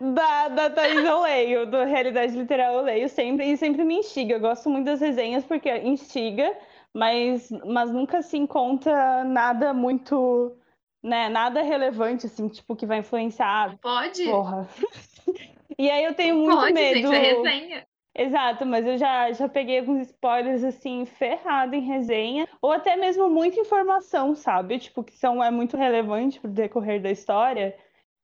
Da, da Thaís eu leio, do Realidade Literal eu leio sempre e sempre me instiga. Eu gosto muito das resenhas porque instiga, mas, mas nunca se encontra nada muito, né, nada relevante, assim, tipo, que vai influenciar. Pode? Porra. E aí eu tenho muito Pode, medo. gente, é resenha. Exato, mas eu já, já peguei alguns spoilers assim, ferrado em resenha, ou até mesmo muita informação, sabe? Tipo, que são, é muito relevante pro decorrer da história.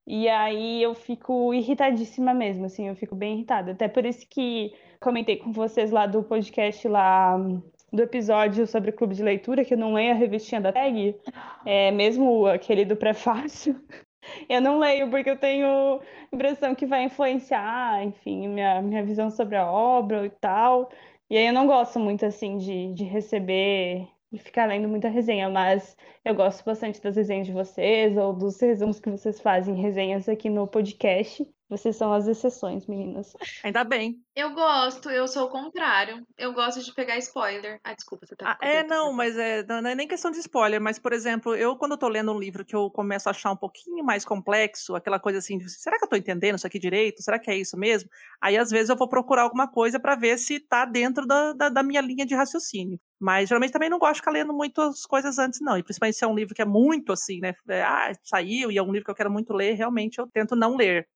E aí eu fico irritadíssima mesmo, assim, eu fico bem irritada. Até por isso que comentei com vocês lá do podcast lá do episódio sobre o clube de leitura, que eu não leio a revistinha da tag, é, mesmo aquele do prefácio. Eu não leio porque eu tenho impressão que vai influenciar, enfim, minha, minha visão sobre a obra e tal. E aí eu não gosto muito, assim, de, de receber e ficar lendo muita resenha, mas eu gosto bastante das resenhas de vocês ou dos resumos que vocês fazem, resenhas aqui no podcast. Vocês são as exceções, meninas. Ainda bem. Eu gosto, eu sou o contrário. Eu gosto de pegar spoiler. Ah, desculpa, você tá Ah, é, cabelo, não, tá mas é, não é nem questão de spoiler, mas, por exemplo, eu, quando eu tô lendo um livro que eu começo a achar um pouquinho mais complexo, aquela coisa assim, de, será que eu tô entendendo isso aqui direito? Será que é isso mesmo? Aí, às vezes, eu vou procurar alguma coisa para ver se tá dentro da, da, da minha linha de raciocínio. Mas, geralmente, também não gosto de ficar lendo muitas coisas antes, não. E, principalmente, se é um livro que é muito assim, né? é, ah, saiu e é um livro que eu quero muito ler, realmente eu tento não ler.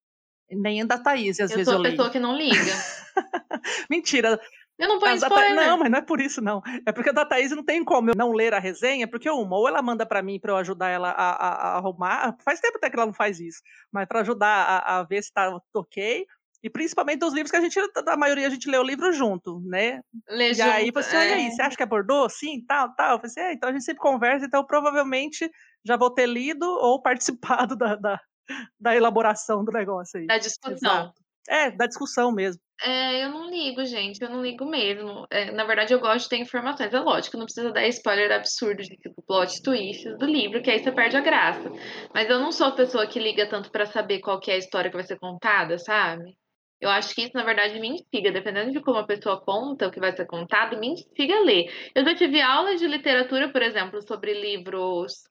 Nem da Thaís, às Eu vezes sou eu a leio. pessoa que não liga. Mentira, Eu não ponho a da Tha-. Não, mas não é por isso, não. É porque a da Thaís não tem como eu não ler a resenha, porque uma, ou ela manda pra mim pra eu ajudar ela a, a- a arrumar. Faz tempo até que ela não faz isso, mas pra ajudar a, a ver se tá ok. E principalmente dos livros que a gente, da maioria, a gente lê o livro junto, né? Lê E aí, junto, você, olha é. aí, você acha que é Bordeaux? Sim, tal, tal. Eu falei assim, é, então a gente sempre conversa, então provavelmente já vou ter lido ou participado da, da, da elaboração do negócio aí. Da discussão. Exato. É, da discussão mesmo. É, eu não ligo, gente, eu não ligo mesmo. É, na verdade, eu gosto de ter informações. É lógico, não precisa dar spoiler absurdo de tipo plot twist do livro, que aí você perde a graça. Mas eu não sou a pessoa que liga tanto pra saber qual que é a história que vai ser contada, sabe? Eu acho que isso, na verdade, me instiga. Dependendo de como a pessoa conta o que vai ser contado, me instiga a ler. Eu já tive aulas de literatura, por exemplo, sobre livros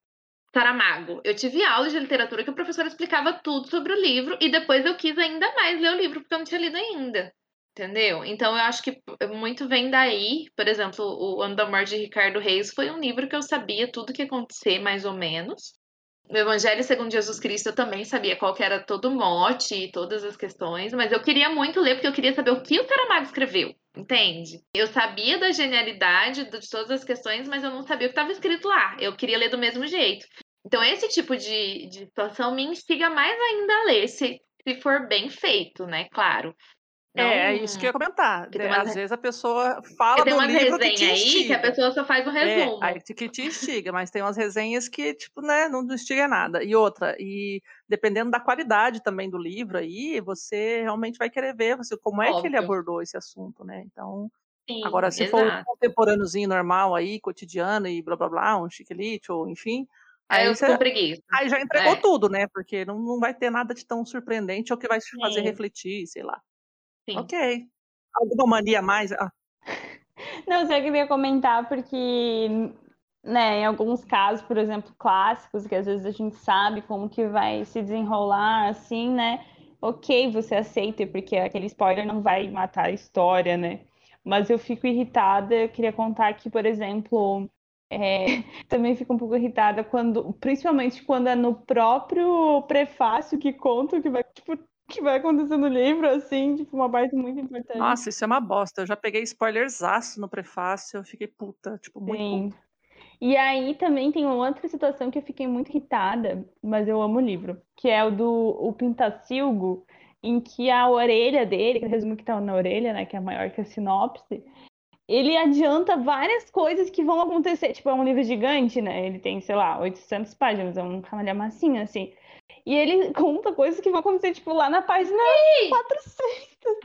Saramago. Eu tive aulas de literatura que o professor explicava tudo sobre o livro e depois eu quis ainda mais ler o livro porque eu não tinha lido ainda. Entendeu? Então eu acho que muito vem daí. Por exemplo, o Ano da Morte de Ricardo Reis foi um livro que eu sabia tudo que ia acontecer, mais ou menos. no Evangelho segundo Jesus Cristo eu também sabia qual era todo o mote e todas as questões, mas eu queria muito ler porque eu queria saber o que o Saramago escreveu, entende? Eu sabia da genialidade de todas as questões, mas eu não sabia o que estava escrito lá. Eu queria ler do mesmo jeito. Então esse tipo de, de situação me instiga mais ainda a ler, se, se for bem feito, né? Claro. Não... É, é isso que eu ia comentar. Né? Às vezes a pessoa fala do livro que te aí que a pessoa só faz o é, resumo. É, aí que te instiga, mas tem umas resenhas que, tipo, né, não instiga nada. E outra, e dependendo da qualidade também do livro aí, você realmente vai querer ver você, como é Óbvio. que ele abordou esse assunto, né? Então, Sim, agora se exato. for um contemporâneozinho normal aí, cotidiano e blá blá blá, um chiquilite, ou enfim, Aí, aí, você, preguiça. aí já entregou é. tudo, né? Porque não, não vai ter nada de tão surpreendente ou que vai te fazer refletir, sei lá. Sim. Ok. Alguma mania mais? Ah. Não, eu queria comentar porque, né, em alguns casos, por exemplo, clássicos, que às vezes a gente sabe como que vai se desenrolar, assim, né? Ok, você aceita, porque aquele spoiler não vai matar a história, né? Mas eu fico irritada, eu queria contar que, por exemplo, é, também fico um pouco irritada quando, principalmente quando é no próprio prefácio que conta o que vai, tipo, que vai acontecer no livro, assim, tipo, uma parte muito importante. Nossa, isso é uma bosta. Eu já peguei spoilersaço no prefácio, eu fiquei puta, tipo, muito Sim. puta. E aí também tem uma outra situação que eu fiquei muito irritada, mas eu amo o livro, que é o do o Pintacilgo, em que a orelha dele, que resumo que tá na orelha, né, que é maior que a sinopse, ele adianta várias coisas que vão acontecer. Tipo, é um livro gigante, né? Ele tem, sei lá, 800 páginas, é um camalha massinha, assim. E ele conta coisas que vão acontecer, tipo, lá na página Ei! 400,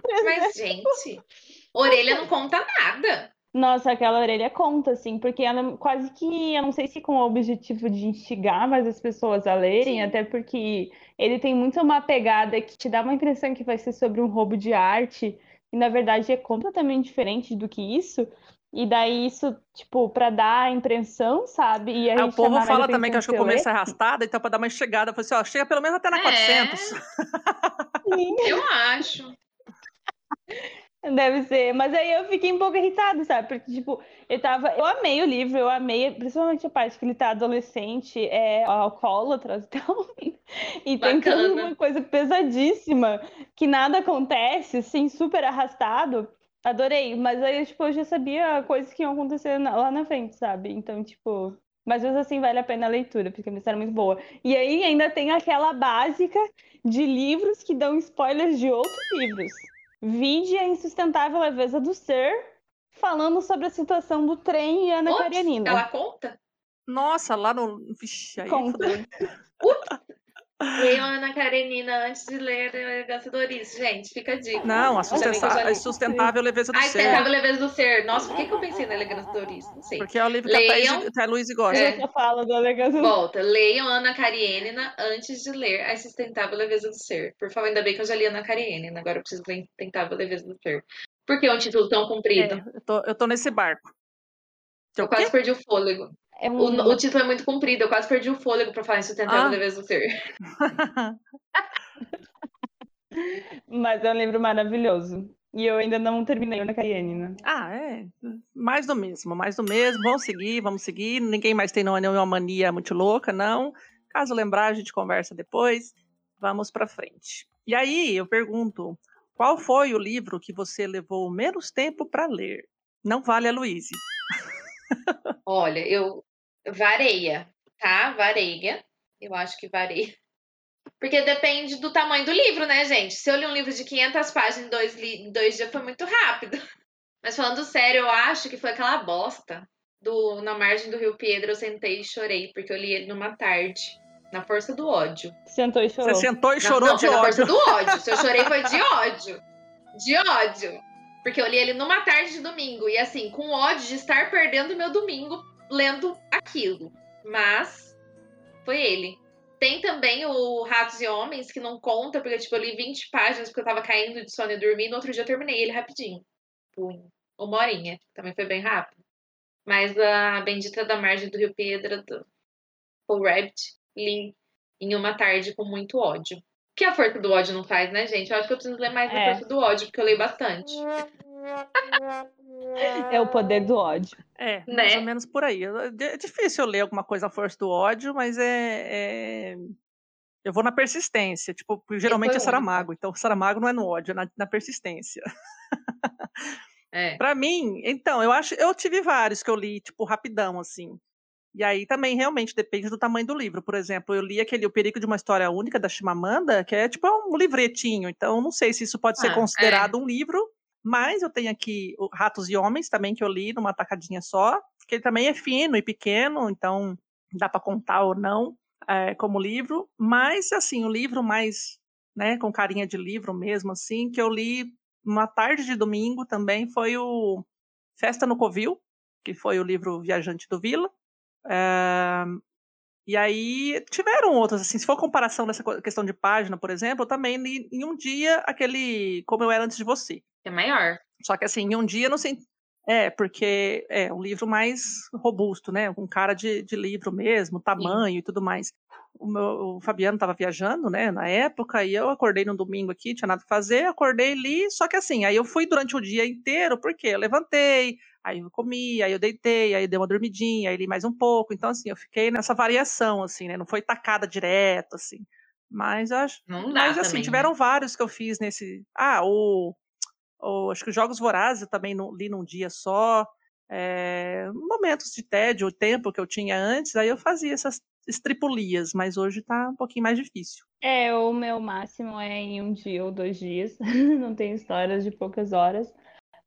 300. Mas, gente, orelha não conta nada. Nossa, aquela orelha conta, assim, porque ela quase que, eu não sei se com o objetivo de instigar mais as pessoas a lerem, Sim. até porque ele tem muito uma pegada que te dá uma impressão que vai ser sobre um roubo de arte, e na verdade é completamente diferente do que isso. E daí isso, tipo, pra dar a impressão, sabe? E a o povo fala também que acho que o começo é arrastada, então pra dar uma chegada, eu falei assim, ó, chega pelo menos até na é... 400. eu acho. Deve ser, mas aí eu fiquei um pouco irritada, sabe? Porque, tipo, eu tava. Eu amei o livro, eu amei, principalmente a parte que ele tá adolescente, é alcoólatra e tal. E Bacana. tem toda uma coisa pesadíssima, que nada acontece, assim, super arrastado. Adorei, mas aí, tipo, eu já sabia coisas que iam acontecer lá na frente, sabe? Então, tipo, mas mesmo assim vale a pena a leitura, porque a história é muito boa. E aí ainda tem aquela básica de livros que dão spoilers de outros livros. Vide a insustentável leveza do ser, falando sobre a situação do trem e Ana Ops, Karenina. Ela conta? Nossa, lá no. Vixe, aí conta. Leiam Ana Karenina antes de ler a Elegância Doris. Gente, fica a dica. Não, a, sustenta a sustentável leveza do a ser. A sustentável leveza do ser. Nossa, por que, que eu pensei na Elegância Doris? Não sei. Porque é o livro que Leiam... a Luiz gosta. É. Eu falo da Elegância Volta. Leiam Ana Karenina antes de ler A Sustentável Leveza do Ser. Por favor, ainda bem que eu já li Ana Karenina. Agora eu preciso ler Sustentável Leveza do Ser. Por que é um título tão comprido? É, eu, tô, eu tô nesse barco. Eu quase perdi o fôlego. É um... o, o, título é muito comprido, eu quase perdi o fôlego para falar em Sustentável ah. Leveza do Ser. Mas é um livro maravilhoso. E eu ainda não terminei na Karenina. Ah, é. Mais do mesmo, mais do mesmo. Vamos seguir, vamos seguir. Ninguém mais tem nenhuma mania muito louca, não. Caso lembrar, a gente conversa depois. Vamos para frente. E aí, eu pergunto: qual foi o livro que você levou menos tempo para ler? Não vale a Luíse. Olha, eu vareia, tá? Vareia. Eu acho que vareia. Porque depende do tamanho do livro, né, gente? Se eu li um livro de 500 páginas em dois, em dois dias, foi muito rápido. Mas falando sério, eu acho que foi aquela bosta do Na Margem do Rio Pedro. Eu sentei e chorei, porque eu li ele numa tarde. Na força do ódio. Sentou e chorou. Você sentou e chorou não, de ódio. Na força do ódio. Se eu chorei, foi de ódio. De ódio. Porque eu li ele numa tarde de domingo. E assim, com ódio de estar perdendo meu domingo lendo aquilo. Mas foi ele. Tem também o Ratos e Homens, que não conta, porque tipo, eu li 20 páginas porque eu tava caindo de sono e dormindo. No outro dia eu terminei ele rapidinho. Pum. Uma horinha. Também foi bem rápido. Mas a Bendita da Margem do Rio Pedro, do Paul Rabbit, li em uma tarde com muito ódio. O que a Força do Ódio não faz, né, gente? Eu acho que eu preciso ler mais é. a Força do Ódio, porque eu leio bastante. É o poder do ódio. É, Né? mais ou menos por aí. Eu- É difícil eu ler alguma coisa na força do ódio, mas é. é- Eu vou na persistência. Tipo, porque geralmente é único. Saramago. Então, Saramago não é no ódio, é na, na persistência. É. Pra mim, então, eu acho. Eu tive vários que eu li, tipo, rapidão, assim. E aí também realmente depende do tamanho do livro. Por exemplo, eu li aquele O Perigo de uma História Única da Chimamanda, que é tipo um livretinho. Então, não sei se isso pode ser Ah, considerado um livro, mas eu tenho aqui o Ratos e Homens também, que eu li numa tacadinha só, que ele também é fino e pequeno, então dá para contar ou não é, como livro. Mas, assim, o livro mais, né, com carinha de livro mesmo, assim, que eu li uma tarde de domingo também foi o Festa no Covil, que foi o livro Viajante do Vila. É, e aí tiveram outros, assim, se for comparação dessa co- questão de página, por exemplo, eu também li em um dia aquele Como Eu Era Antes de Você. É maior. Só que assim, em um dia não sei. É, porque é um livro mais robusto, né? Com cara de, de livro mesmo, tamanho e tudo mais. O, meu, o Fabiano estava viajando, né, na época, e eu acordei no domingo aqui, tinha nada a fazer, acordei li, só que assim, aí eu fui durante o dia inteiro, porque eu levantei, aí eu comi, aí eu deitei, aí eu dei uma dormidinha, aí li mais um pouco, então assim, eu fiquei nessa variação, assim, né, não foi tacada direto, assim, mas eu acho, Não dá mas assim, também, né? tiveram vários que eu fiz nesse. Ah, o. o acho que os Jogos Vorazes eu também não, li num dia só. É, momentos de tédio, o tempo que eu tinha antes, aí eu fazia essas estripulias, mas hoje tá um pouquinho mais difícil. É, o meu máximo é em um dia ou dois dias. Não tem histórias de poucas horas.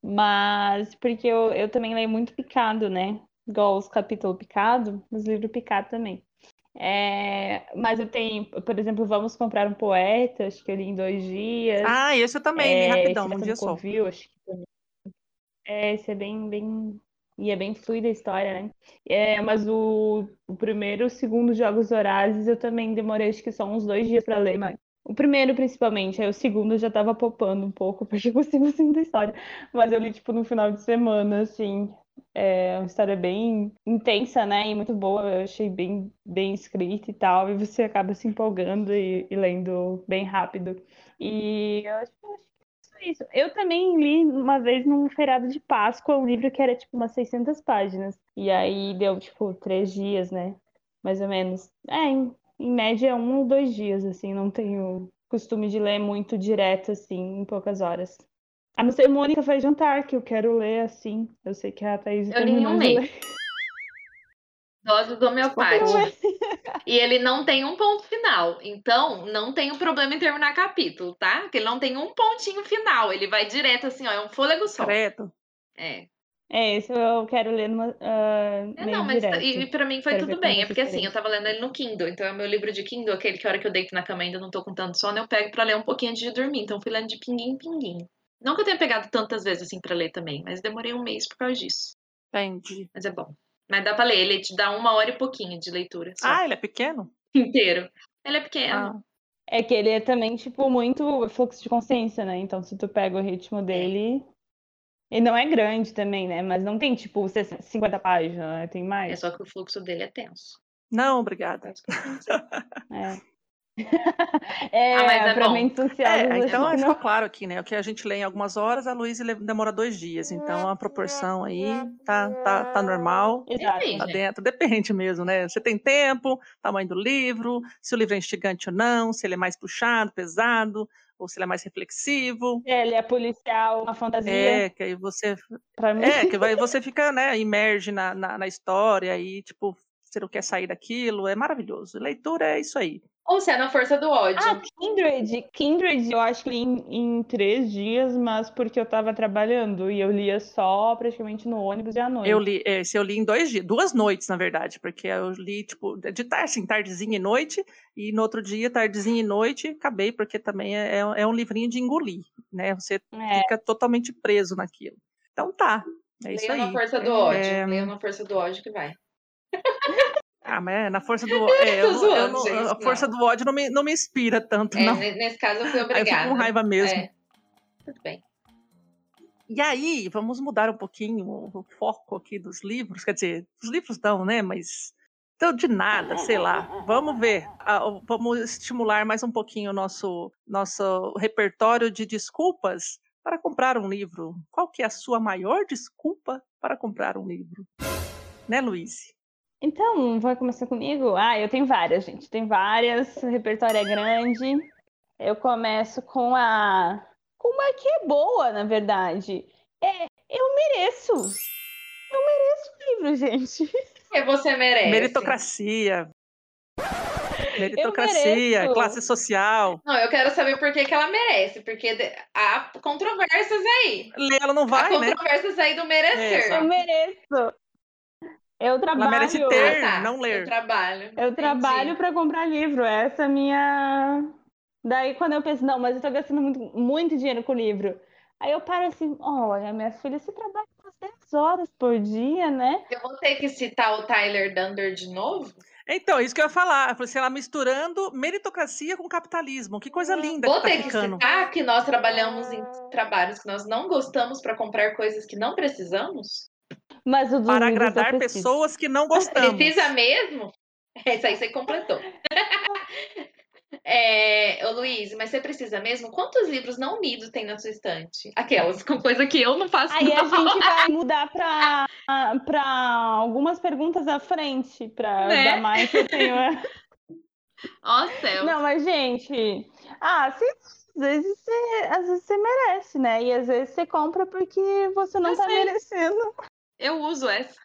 Mas porque eu, eu também leio muito picado, né? Igual os capítulos picado, os livros picado também. É, mas eu tenho, por exemplo, Vamos Comprar um Poeta, acho que eu li em dois dias. Ah, esse eu também É, rapidão, Festa dia só. Covil, acho que. É, esse é bem, bem. E é bem fluida a história, né? É, mas o, o primeiro o segundo Jogos Vorazes eu também demorei, acho que só uns dois dias pra ler, mas. O primeiro, principalmente, aí o segundo eu já tava popando um pouco, porque eu gostei bastante da história. Mas eu li, tipo, no final de semana, assim. É uma história bem intensa, né? E muito boa. Eu achei bem, bem escrita e tal. E você acaba se empolgando e, e lendo bem rápido. E eu acho, eu acho que é isso. Eu também li uma vez num feriado de Páscoa um livro que era tipo umas 600 páginas. E aí deu tipo três dias, né? Mais ou menos. É, em, em média um ou dois dias, assim. Não tenho costume de ler muito direto, assim, em poucas horas. A não ser Mônica faz jantar, que eu quero ler assim. Eu sei que a Thaís Eu li em um de mês. Dose do homeopático. É? E ele não tem um ponto final. Então, não tem um problema em terminar capítulo, tá? Porque ele não tem um pontinho final. Ele vai direto assim, ó. É um fôlego só. Credo. É. É, esse eu quero ler numa, ah, É, não, mas direto. e, e pra mim foi Quero tudo bem. É porque vai assim, eu tava lendo ele no Kindle. Então é o meu livro de Kindle, aquele que a hora que eu deito na cama ainda não tô com tanto sono, eu pego pra ler um pouquinho antes de dormir. Então fui lendo de pinguim em pinguim. Não que eu tenha pegado tantas vezes assim pra ler também, mas demorei um mês por causa disso. Entendi. Mas é bom. Mas dá pra ler, ele te dá uma hora e pouquinho de leitura. Só. Ah, ele é pequeno? inteiro. Ele é pequeno. Ah, É que ele é também, tipo, muito fluxo de consciência, né? Então, se tu pega o ritmo dele. Ele não é grande também, né? Mas não tem, tipo, 60 50 páginas, né? Tem É mais. só que o fluxo dele é tenso. não, obrigada. É. É, Ah, mas é pra bom. ansiosas, É, acho então que ficou não. claro aqui, né? O que a gente lê em algumas horas, a Luísa demora dois dias. Então a proporção aí tá, tá, tá normal. Exato. Depende. Tá dentro, depende mesmo, né? Você tem tempo, tamanho do livro, se o livro é instigante ou não, se ele é mais puxado, pesado, ou se ele é mais reflexivo. É, Ele é policial, uma fantasia. É, que aí você. Pra mim. É, que vai, você fica, né, imerge na, na, na história e, tipo, você não quer sair daquilo. É maravilhoso. Leitura é isso aí. Ou se é na força do ódio. Ah, Kindred. Kindred, eu acho que li em, em três dias, mas porque eu tava trabalhando e eu lia só praticamente no ônibus e à noite. Eu li, esse eu li em dois dias, duas noites, na verdade, porque eu li, tipo, de tarde, assim, tardezinha e noite, e no outro dia, tardezinha e noite, acabei, porque também é, é- é um livrinho de engolir, né? Você É, fica totalmente preso naquilo. Então tá, é isso Leia aí. na força do É, ódio. Leia na força do ódio que vai. Ah, mas é, na força do. É, eu não- eu zoando, não- gente, a força do ódio não me, não me inspira tanto, É, não. ne- nesse caso eu fui Aí eu fico obrigada. com raiva mesmo. É. Tudo bem. E aí, vamos mudar um pouquinho o foco aqui dos livros. Quer dizer, os livros dão, né? Mas então de nada, sei lá. Vamos ver. Vamos estimular mais um pouquinho o nosso, nosso repertório de desculpas para comprar um livro? Qual que é a sua maior desculpa para comprar um livro? Né, Luiz? Então, vai começar comigo? Ah, eu tenho várias, gente. Tem várias, o repertório é grande. Eu começo com a. com uma que é boa, na verdade. É, eu mereço. Eu mereço o livro, gente. Porque você merece. Meritocracia. Meritocracia, classe social. Não, eu quero saber por que, que ela merece, porque há controvérsias aí. Ler ela não há vai, né? controvérsias aí do merecer. É, Eu mereço. Eu trabalho. merece Ah, ter. tá. não ler. Eu trabalho. Eu trabalho para comprar livro. Essa é a minha. Daí, quando eu penso, não, mas eu tô gastando muito, muito dinheiro com livro. Aí eu paro assim, olha, minha filha, você trabalha umas 10 horas por dia, né? Eu vou ter que citar o Tyler Dunder de novo? Então, isso que eu ia falar. Eu falei assim, ela misturando meritocracia com capitalismo. Que coisa linda Vou que tá ter que ficando. citar que nós trabalhamos em trabalhos que nós não gostamos para comprar coisas que não precisamos? Mas o Para agradar pessoas que não gostamos. Precisa mesmo? Isso aí você completou. É, ô Luiz, mas você precisa mesmo? Quantos livros não lidos tem na sua estante? Aquelas, com coisa que eu não faço. Aí a não. gente vai mudar para algumas perguntas à frente, para Né? dar mais que eu tenho. é. Ó céu. Não, mas gente, ah, se, às vezes você, às vezes você merece, né? E às vezes você compra porque você não Eu tá sei. merecendo. Eu uso essa.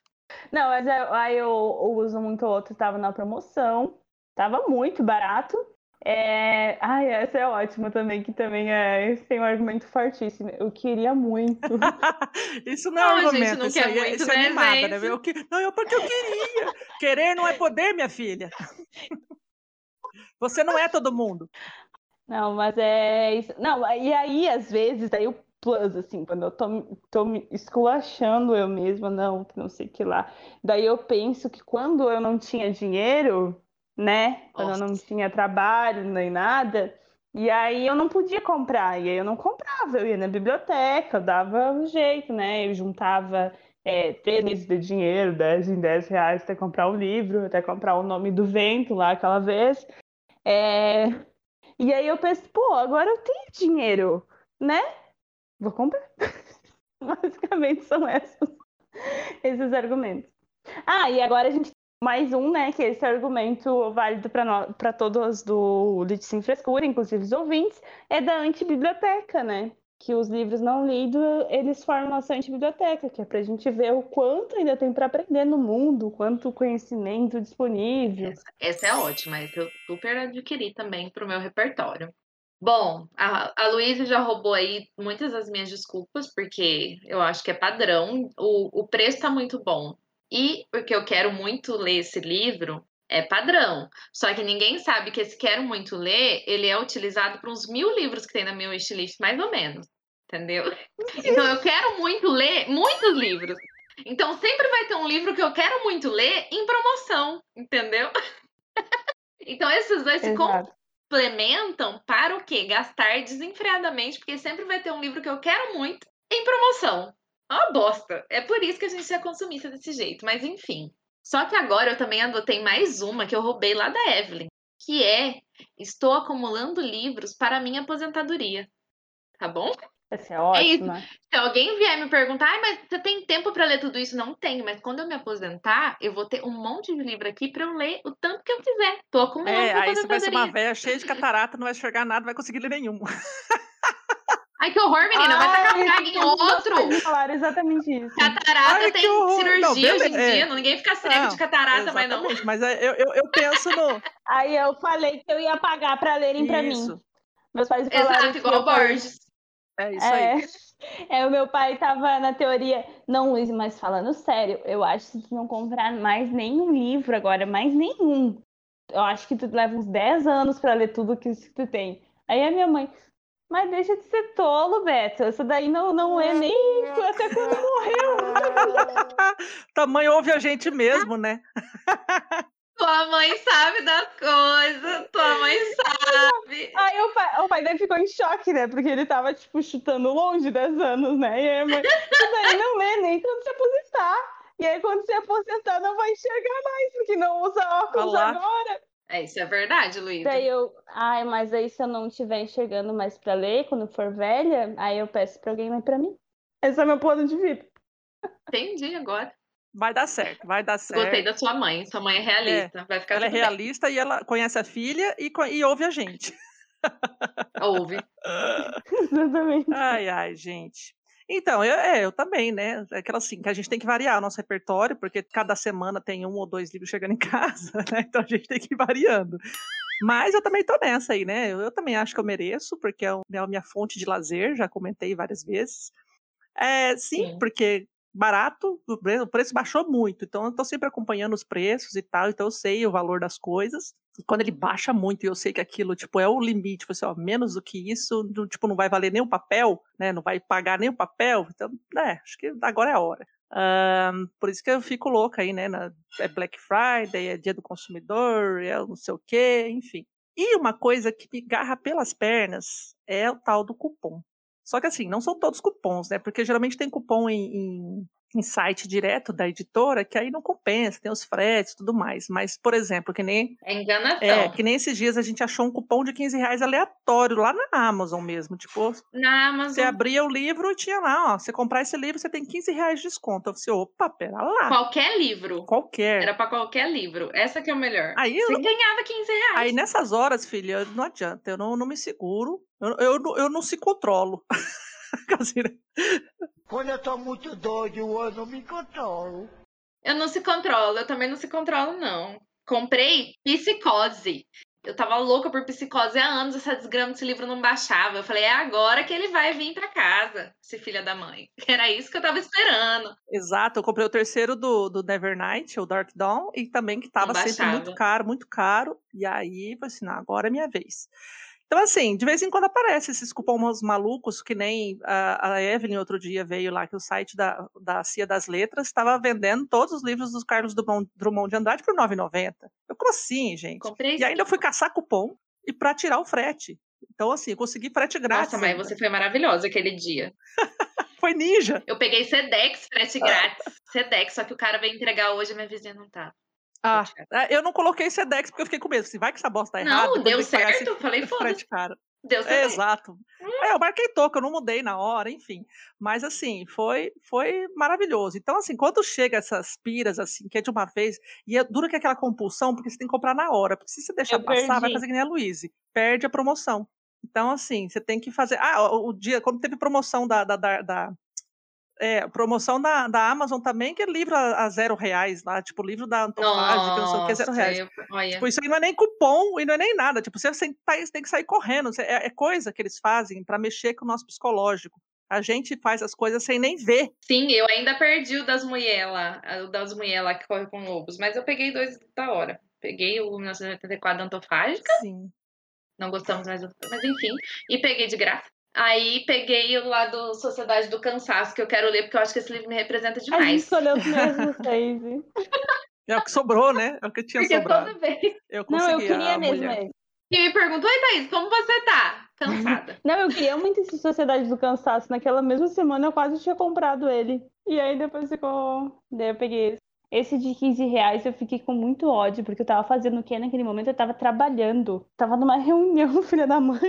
Não, mas eu- aí eu, eu uso muito outro, tava na promoção, tava muito barato. É... Ai, essa é ótima também, que também é... tem um argumento fortíssimo. Eu queria muito. Isso não é Não, gente argumento, não isso quer aí é, muito, isso é né, animada, gente? né? Eu que- Não, eu porque eu queria. Querer não é poder, minha filha. Você não é todo mundo. Não, mas é isso. Não, e aí, às vezes, daí o plus, assim, quando eu tô, tô me esculachando eu mesma, não, que não sei o que lá. Daí eu penso que quando eu não tinha dinheiro, né? Quando eu não Nossa. tinha trabalho nem nada, e aí eu não podia comprar, e aí eu não comprava, eu ia na biblioteca, eu dava um jeito, né? Eu juntava é, três meses de dinheiro, 10 em 10 reais, até comprar o livro, até comprar o Nome do Vento lá aquela vez. É, e aí eu penso, pô, agora eu tenho dinheiro, né? Vou comprar. Basicamente são essas, esses argumentos. Ah, e agora a gente mais um, né? Que esse argumento válido para todos do Lit Sem Frescura, inclusive os ouvintes, é da antibiblioteca, né? Que os livros não lidos, eles formam nossa antibiblioteca, que é pra gente ver o quanto ainda tem para aprender no mundo, quanto conhecimento disponível. Essa, essa é ótima, essa eu super adquiri também para o meu repertório. Bom, a, a Luísa já roubou aí muitas das minhas desculpas, porque eu acho que é padrão. O, o preço está muito bom. E porque eu quero muito ler esse livro, é padrão. Só que ninguém sabe que esse quero muito ler, ele é utilizado para uns mil livros que tem na minha wishlist, mais ou menos. Entendeu? Então eu quero muito ler muitos livros. Então sempre vai ter um livro que eu quero muito ler em promoção, entendeu? Então esses dois se Exato. complementam para o quê? Gastar desenfreadamente, porque sempre vai ter um livro que eu quero muito em promoção. É uma bosta. É por isso que a gente é consumista desse jeito, mas enfim. Só que agora eu também adotei mais uma que eu roubei lá da Evelyn, que é Estou acumulando livros para minha aposentadoria. Tá bom? Essa é ótima. Se alguém vier me perguntar, "Ai, mas você tem tempo para ler tudo isso? Não tenho, mas quando eu me aposentar, eu vou ter um monte de livro aqui para eu ler o tanto que eu quiser. Tô acumulando É, pra aí você vai ser uma velha cheia de catarata, não vai enxergar nada, não vai conseguir ler nenhum. Ai, que horror, menina. Vai tacar praga em outro. falaram exatamente isso. Catarata Ai, tem horror. cirurgia Não, hoje em é. dia. Ninguém fica cego Não, de catarata, mas não. Exatamente, mas é, eu, eu, eu penso no. Aí eu falei que eu ia pagar pra lerem pra mim. Isso. Meus pais falaram Exato, igual o Borges. É isso aí. É, é, o meu pai tava na teoria. Não, Luiz, mas falando sério, eu acho que tu não comprar mais nenhum livro agora, mais nenhum. Eu acho que tu leva uns 10 anos pra ler tudo que tu tem. Aí a minha mãe, mas deixa de ser tolo, Beto. Isso daí não, não é nem até quando morreu. Mãe ouve a gente mesmo, né? Tua mãe sabe das coisas. Tua mãe sabe. Aí o pai, o pai daí ficou em choque, né? Porque ele tava, tipo, chutando longe 10 anos, né? E aí a mãe, daí não lê nem quando se aposentar. E aí, quando se aposentar, não vai enxergar mais, porque não usa óculos Olá. agora. É, isso é verdade, Luísa. Daí eu, ai, mas aí se eu não estiver enxergando mais pra ler, quando for velha, aí eu peço pra alguém ler pra mim. Esse é meu plano de vida. Entendi agora. Vai dar certo, vai dar certo. Gostei da sua mãe. Sua mãe é realista. Vai ficar Ela é tudo bem. realista e ela conhece a filha e, e ouve a gente. Ouve. Exatamente. Ai, ai, gente. Então, eu, é, eu também, né? É aquela assim, que a gente tem que variar o nosso repertório, porque cada semana tem um ou dois livros chegando em casa, né? Então a gente tem que ir variando. Mas eu também tô nessa aí, né? Eu, eu também acho que eu mereço, porque é o- é a minha fonte de lazer, já comentei várias vezes. É, sim, Sim. porque barato, o pre- o preço baixou muito, então eu tô sempre acompanhando os preços e tal, então eu sei o valor das coisas. E quando ele baixa muito e eu sei que aquilo, tipo, é o limite, tipo assim, ó, menos do que isso, não- tipo, não vai valer nem o papel, né? Não vai pagar nem o papel, então, é, acho que agora é a hora. Ahn, por isso que eu fico louca aí, né? na- é Black Friday, é Dia do Consumidor, é não sei o quê, enfim. E uma coisa que me garra pelas pernas é o tal do cupom. Só que assim, não são todos cupons, né? Porque geralmente tem cupom em, em, em site direto da editora, que aí não compensa, tem os fretes e tudo mais. Mas, por exemplo, que nem, É enganação. é, que nem esses dias a gente achou um cupom de 15 reais aleatório lá na Amazon mesmo. Tipo, Na Amazon, você abria o livro e tinha lá, ó, você comprar esse livro, você tem 15 reais de desconto. Eu falei, opa, pera lá. qualquer livro. Qualquer. Era pra qualquer livro. Essa que é o melhor. Aí eu Você não- ganhava 15 reais. Aí nessas horas, filha, não adianta, eu não, não me seguro, eu, eu, eu não se controlo. Quando eu tô muito doido, eu não me controlo. Eu não se controlo, eu também não se controlo, não. Comprei Psicose. Eu tava louca por Psicose há anos, essa desgrama desse livro não baixava. Eu falei, é agora que ele vai vir pra casa, esse filho da mãe. Era isso que eu tava esperando. Exato, eu comprei o terceiro do, do Nevernight, o Dark Dawn, e também que tava sempre muito caro, muito caro. E aí, falei assim, não, agora é minha vez. Então, assim, de vez em quando aparece esses cupons malucos, que nem a, a Evelyn outro dia veio lá, que o site da, da Cia das Letras estava vendendo todos os livros dos Carlos Drummond, Drummond de Andrade por R$ 9,90. Eu, como assim, gente? Comprei E ainda eu fui caçar cupom e para tirar o frete. Então, assim, eu consegui frete grátis. Nossa, mas você foi maravilhosa aquele dia. Foi ninja. Eu peguei Sedex, frete grátis. Sedex, só que o cara veio entregar hoje, a minha vizinha não tá. Ah, é, eu não coloquei Sedex porque eu fiquei com medo. Se vai que essa bosta tá errada. Não, deu eu certo. Falei, foda-se. Deu É, certo. exato. É, eu marquei toca, eu não mudei na hora, enfim. Mas assim, foi foi maravilhoso. Então, assim, quando chega essas piras, assim, que é de uma vez, e é dura que é aquela compulsão, porque você tem que comprar na hora. Porque se você deixar Eu passar, vai perdi. fazer que nem a Luíse. Perde a promoção. Então, assim, você tem que fazer. Ah, o, o dia, quando teve promoção da. da, da- da- é, promoção da, da Amazon também, que é livro a, a zero reais lá, tipo, livro da Antofágica, não sei o que, zero reais. eu- olha. Tipo, isso aí não é nem cupom e não é nem nada. Tipo, você tem, tá- que sair correndo. É, é coisa que eles fazem para mexer com o nosso psicológico. A gente faz as coisas sem nem ver. Sim, eu ainda perdi o das mulher lá, o das mulher lá que corre com lobos, mas eu peguei dois da hora. Peguei o 1984 da Antofágica, Sim. não gostamos mais do mas enfim, e peguei de graça. Aí peguei o lá do Sociedade do Cansaço, que eu quero ler, porque eu acho que esse livro me representa A gente demais. escolheu os mesmos seis. hein? É o que sobrou, né? É o que tinha Porque sobrado. toda vez. Eu Não, eu queria mesmo mulher. E me perguntou, oi Thaís, como você tá? Cansada. Não, eu queria muito esse Sociedade do Cansaço. Naquela mesma semana eu quase tinha comprado ele. E aí depois ficou. Daí eu peguei esse. Esse de 15 reais eu fiquei com muito ódio, porque eu tava fazendo o quê naquele momento? Eu tava trabalhando. Tava numa reunião, filha da mãe.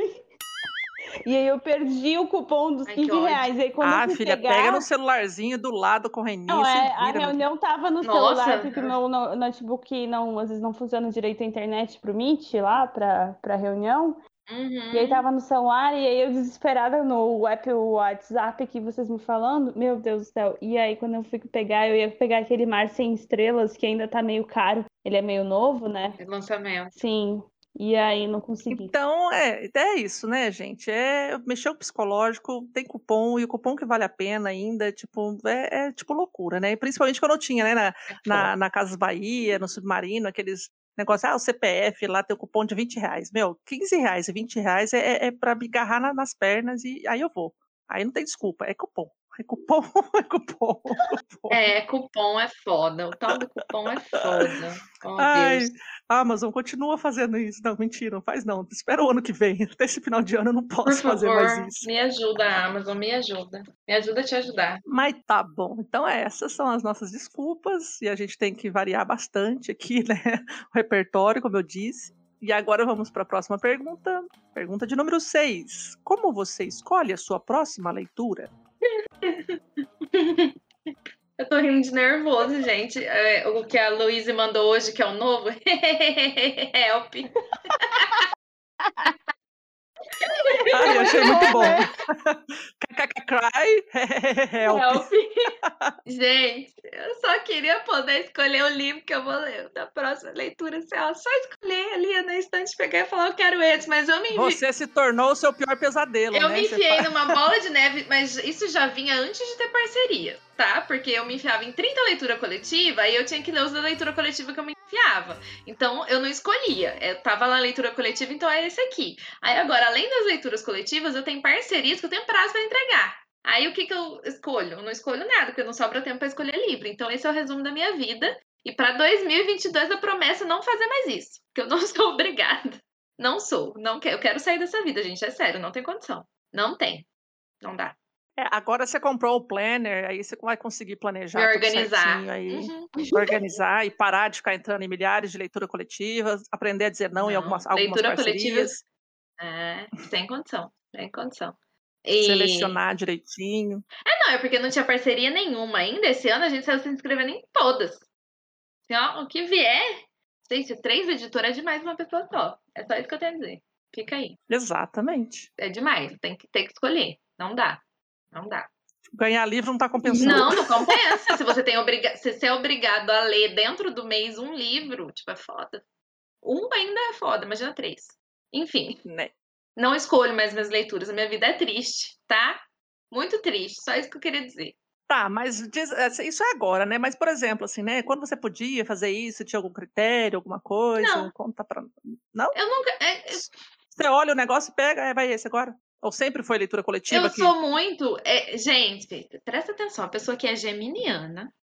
E aí eu perdi o cupom dos Ai, que 15 ódio. reais. Aí quando eu Ah, fui filha, pegar... pega no celularzinho do lado correndinho Não, e se é, a vira, meu filho. reunião tava no Nossa. celular, porque o meu no- notebook não, às vezes não funciona direito a internet pro Meet lá, pra, pra reunião. Uhum. E aí tava no celular, e aí eu desesperada no app WhatsApp aqui, vocês me falando, meu Deus do céu. E aí quando eu fui pegar, eu ia pegar aquele mar sem estrelas, que ainda tá meio caro. Ele é meio novo, né? Lançamento. Sim. E aí não consegui. Então, é, é isso, né, gente? É mexer o psicológico, tem cupom, e o cupom que vale a pena ainda, tipo, é, é, tipo loucura, né? E principalmente quando eu tinha, né, na, na, na Casas Bahia, no Submarino, aqueles negócios, ah, o CPF lá tem o cupom de 20 reais. Meu, 15 reais e 20 reais é, é, é pra me agarrar na- nas pernas e aí eu vou. Aí não tem desculpa, é cupom. É cupom, é cupom, é cupom. É, cupom é foda. O tal do cupom é foda. Oh, Ai, Deus. Amazon, continua fazendo isso. Não, mentira, não faz não. Espera o ano que vem. Até esse final de ano eu não posso fazer favor, mais isso. me ajuda, Amazon, me ajuda. Me ajuda a te ajudar. Mas tá bom. Então essas são as nossas desculpas e a gente tem que variar bastante aqui, né? O repertório, como eu disse. E agora vamos para a próxima pergunta. Pergunta de número 6. Como você escolhe a sua próxima leitura? Eu tô rindo de nervoso, gente. É, o que a Luísa mandou hoje, que é o novo. Help. Ai, eu achei muito bom. KKK Cry. Help. Help. Gente, eu só queria poder escolher o livro que eu vou ler da próxima leitura. Assim, ó, só escolher ali na estante, pegar e falar, eu quero esse, mas eu me envi... Você se tornou o seu pior pesadelo, Eu né? me Você enfiei fa- numa bola de neve, mas isso já vinha antes de ter parceria, Porque eu me enfiava em 30 leitura coletiva e eu tinha que ler os da leitura coletiva que eu me enfiava. Então eu não escolhia. Eu tava lá na leitura coletiva, então é esse aqui. Aí agora, além das leituras coletivas, eu tenho parcerias que eu tenho prazo pra entregar. Aí o que que eu escolho? Eu não escolho nada, porque não sobra tempo pra escolher livro. Então esse é o resumo da minha vida. E pra 2022 a promessa é não fazer mais isso, porque eu não sou obrigada. Não sou, não quero, eu quero sair dessa vida, gente, é sério, não tem condição. Não tem. Não dá. É, agora você comprou o planner, aí você vai conseguir planejar tudo organizar. aí. Uhum. Organizar e parar de ficar entrando em milhares de leituras coletivas, aprender a dizer não, em Não, algumas, algumas leitura parcerias, É, sem condição, sem condição. E... selecionar direitinho. É, não, é porque não tinha parceria nenhuma ainda. Esse ano a gente saiu se inscrevendo em todas. Assim, ó, o que vier. Gente, três editoras é demais uma pessoa só. É só isso que eu tenho a dizer. Fica aí. Exatamente. É demais. Tem que ter que escolher. Não dá. Não dá. Ganhar livro não tá compensando. Não, não compensa. Se você tem obriga... se você é obrigado a ler dentro do mês um livro, tipo, é foda. Um ainda é foda, imagina três. Enfim. Né? Não escolho mais minhas leituras. A minha vida é triste, tá? Muito triste. Só isso que eu queria dizer. Tá, mas diz- é, isso é agora, né? Mas, por exemplo, assim, né? Quando você podia fazer isso, tinha algum critério, alguma coisa? Não. Conta pra. Não? Eu nunca. é- é- Você olha o negócio e pega, é, vai esse agora. Ou sempre foi leitura coletiva? eu que... sou muito. é, gente, presta atenção. A pessoa que é geminiana,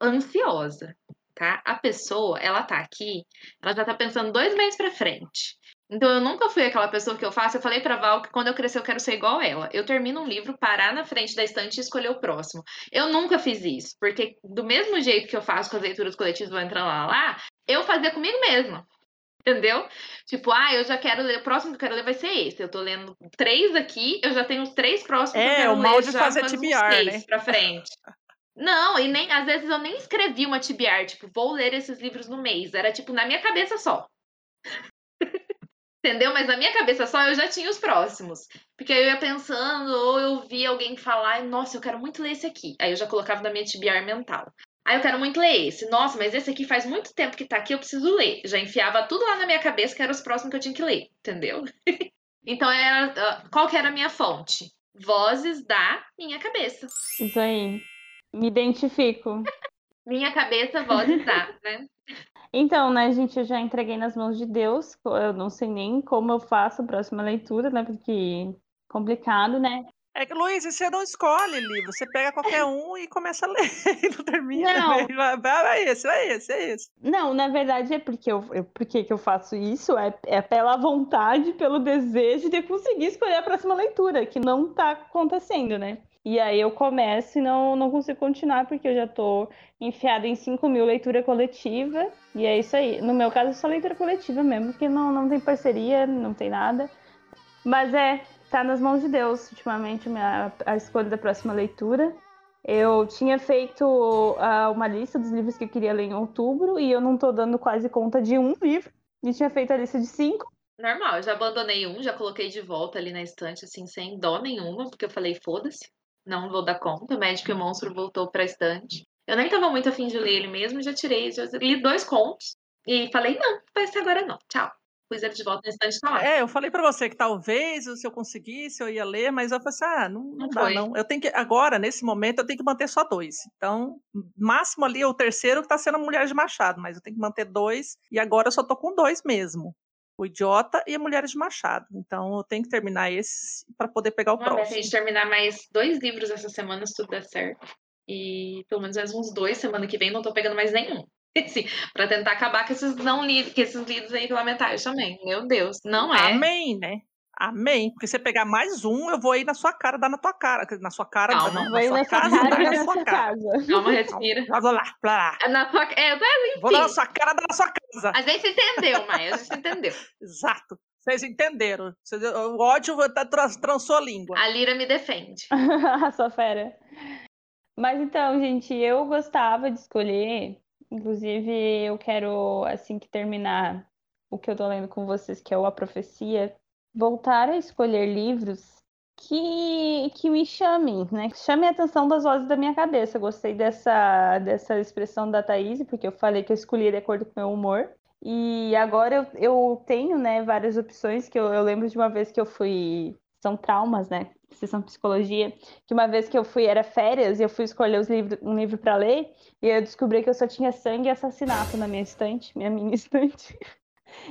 ansiosa, tá? A pessoa, ela tá aqui, ela já tá pensando dois meses pra frente. Então eu nunca fui aquela pessoa que eu faço. Eu falei pra Val que quando eu crescer eu quero ser igual ela. Eu termino um livro, parar na frente da estante e escolher o próximo. Eu nunca fiz isso, porque do mesmo jeito que eu faço com as leituras coletivas, vou entrar lá, lá, eu fazia comigo mesma. Entendeu? Tipo, ah, eu já quero ler, o próximo que eu quero ler vai ser esse. Eu tô lendo três aqui, eu já tenho os três próximos que eu É, quero o mal de fazer faz TBR, né? pra frente. Não, e nem às vezes eu nem escrevi uma TBR, tipo, vou ler esses livros no mês. Era tipo na minha cabeça só. Entendeu? Mas na minha cabeça só eu já tinha os próximos. Porque aí eu ia pensando, ou eu via alguém falar, nossa, eu quero muito ler esse aqui. Aí eu já colocava na minha TBR mental. Aí eu quero muito ler esse. Nossa, mas esse aqui faz muito tempo que tá aqui, eu preciso ler. Já enfiava tudo lá na minha cabeça que eram os próximos que eu tinha que ler, entendeu? então era. ah, Qual que era a minha fonte? Vozes da minha cabeça. Isso aí. Me identifico. Minha cabeça, vozes da, né? Então, né, gente, eu já entreguei nas mãos de Deus. Eu não sei nem como eu faço a próxima leitura, né? Porque complicado, né? É que, Luiz, você não escolhe livro, você pega qualquer um e começa a ler e não termina. Não. Vai, vai, esse, vai esse, é esse. Não, na verdade é porque eu, eu por que que eu faço isso? É, é pela vontade, pelo desejo de conseguir escolher a próxima leitura, que não tá acontecendo, né? E aí eu começo e não, não consigo continuar, porque eu já tô enfiada em 5 mil leitura coletiva, e é isso aí. No meu caso, é só leitura coletiva mesmo, porque não, não tem parceria, não tem nada. Mas é, tá nas mãos de Deus, ultimamente, minha, a escolha da próxima leitura. Eu tinha feito ah, uma lista dos livros que eu queria ler em outubro e eu não tô dando quase conta de um livro. E tinha feito a lista de cinco. Normal, eu já abandonei um, já coloquei de volta ali na estante, assim, sem dó nenhuma, porque eu falei, foda-se, não vou dar conta. Médico e o Monstro voltou pra estante. Eu nem tava muito afim de ler ele mesmo, já tirei, já li dois contos. E falei, não, vai ser agora não, tchau. Pus ele de volta estante, tá lá. É, eu falei pra você que talvez se eu conseguisse eu ia ler, mas eu falei assim, ah, não, não, Não dá foi. não. Eu tenho que, agora, nesse momento, eu tenho que manter só dois. Então, máximo ali, o terceiro que tá sendo a Mulher de Machado, mas eu tenho que manter dois, e agora eu só tô com dois mesmo. O Idiota e a Mulheres de Machado. Então, eu tenho que terminar esse pra poder pegar o Uma meta é a próximo. gente terminar mais dois livros essa semana, se tudo der certo. E pelo menos mais uns dois semana que vem, não tô pegando mais nenhum. Sim, pra tentar acabar com esses não lidos, com esses lidos aí pela metade também. Meu Deus, não é. Amém, né? Amém. Porque se você pegar mais um, eu vou aí na sua cara, dar na tua cara. Na sua cara, Calma. não, Vou ir na na sua sua casa, cara dar na na sua sua cara. casa. Calma, respira. Blá, blá, blá. É Na tua, é, mas Vou dar na enfim. sua cara, dar na sua casa. A gente entendeu, Maia, a gente entendeu. Exato. Vocês entenderam. O ódio tá, trans- trançou a língua. A Lira me defende. A sua fera. Mas então, gente, eu gostava de escolher. Inclusive, eu quero, assim que terminar o que eu tô lendo com vocês, que é o A Profecia, voltar a escolher livros que, que me chamem, né? Que chamem a atenção das vozes da minha cabeça. Eu gostei dessa, dessa expressão da Thaís, porque eu falei que eu escolhi de acordo com o meu humor. E agora eu, eu tenho, né, várias opções que eu, eu lembro de uma vez que eu fui. São traumas, né? Sessão psicologia. Que uma vez que eu fui, era férias, e eu fui escolher os livros, um livro para ler, e eu descobri que eu só tinha sangue e assassinato na minha estante, minha mini estante.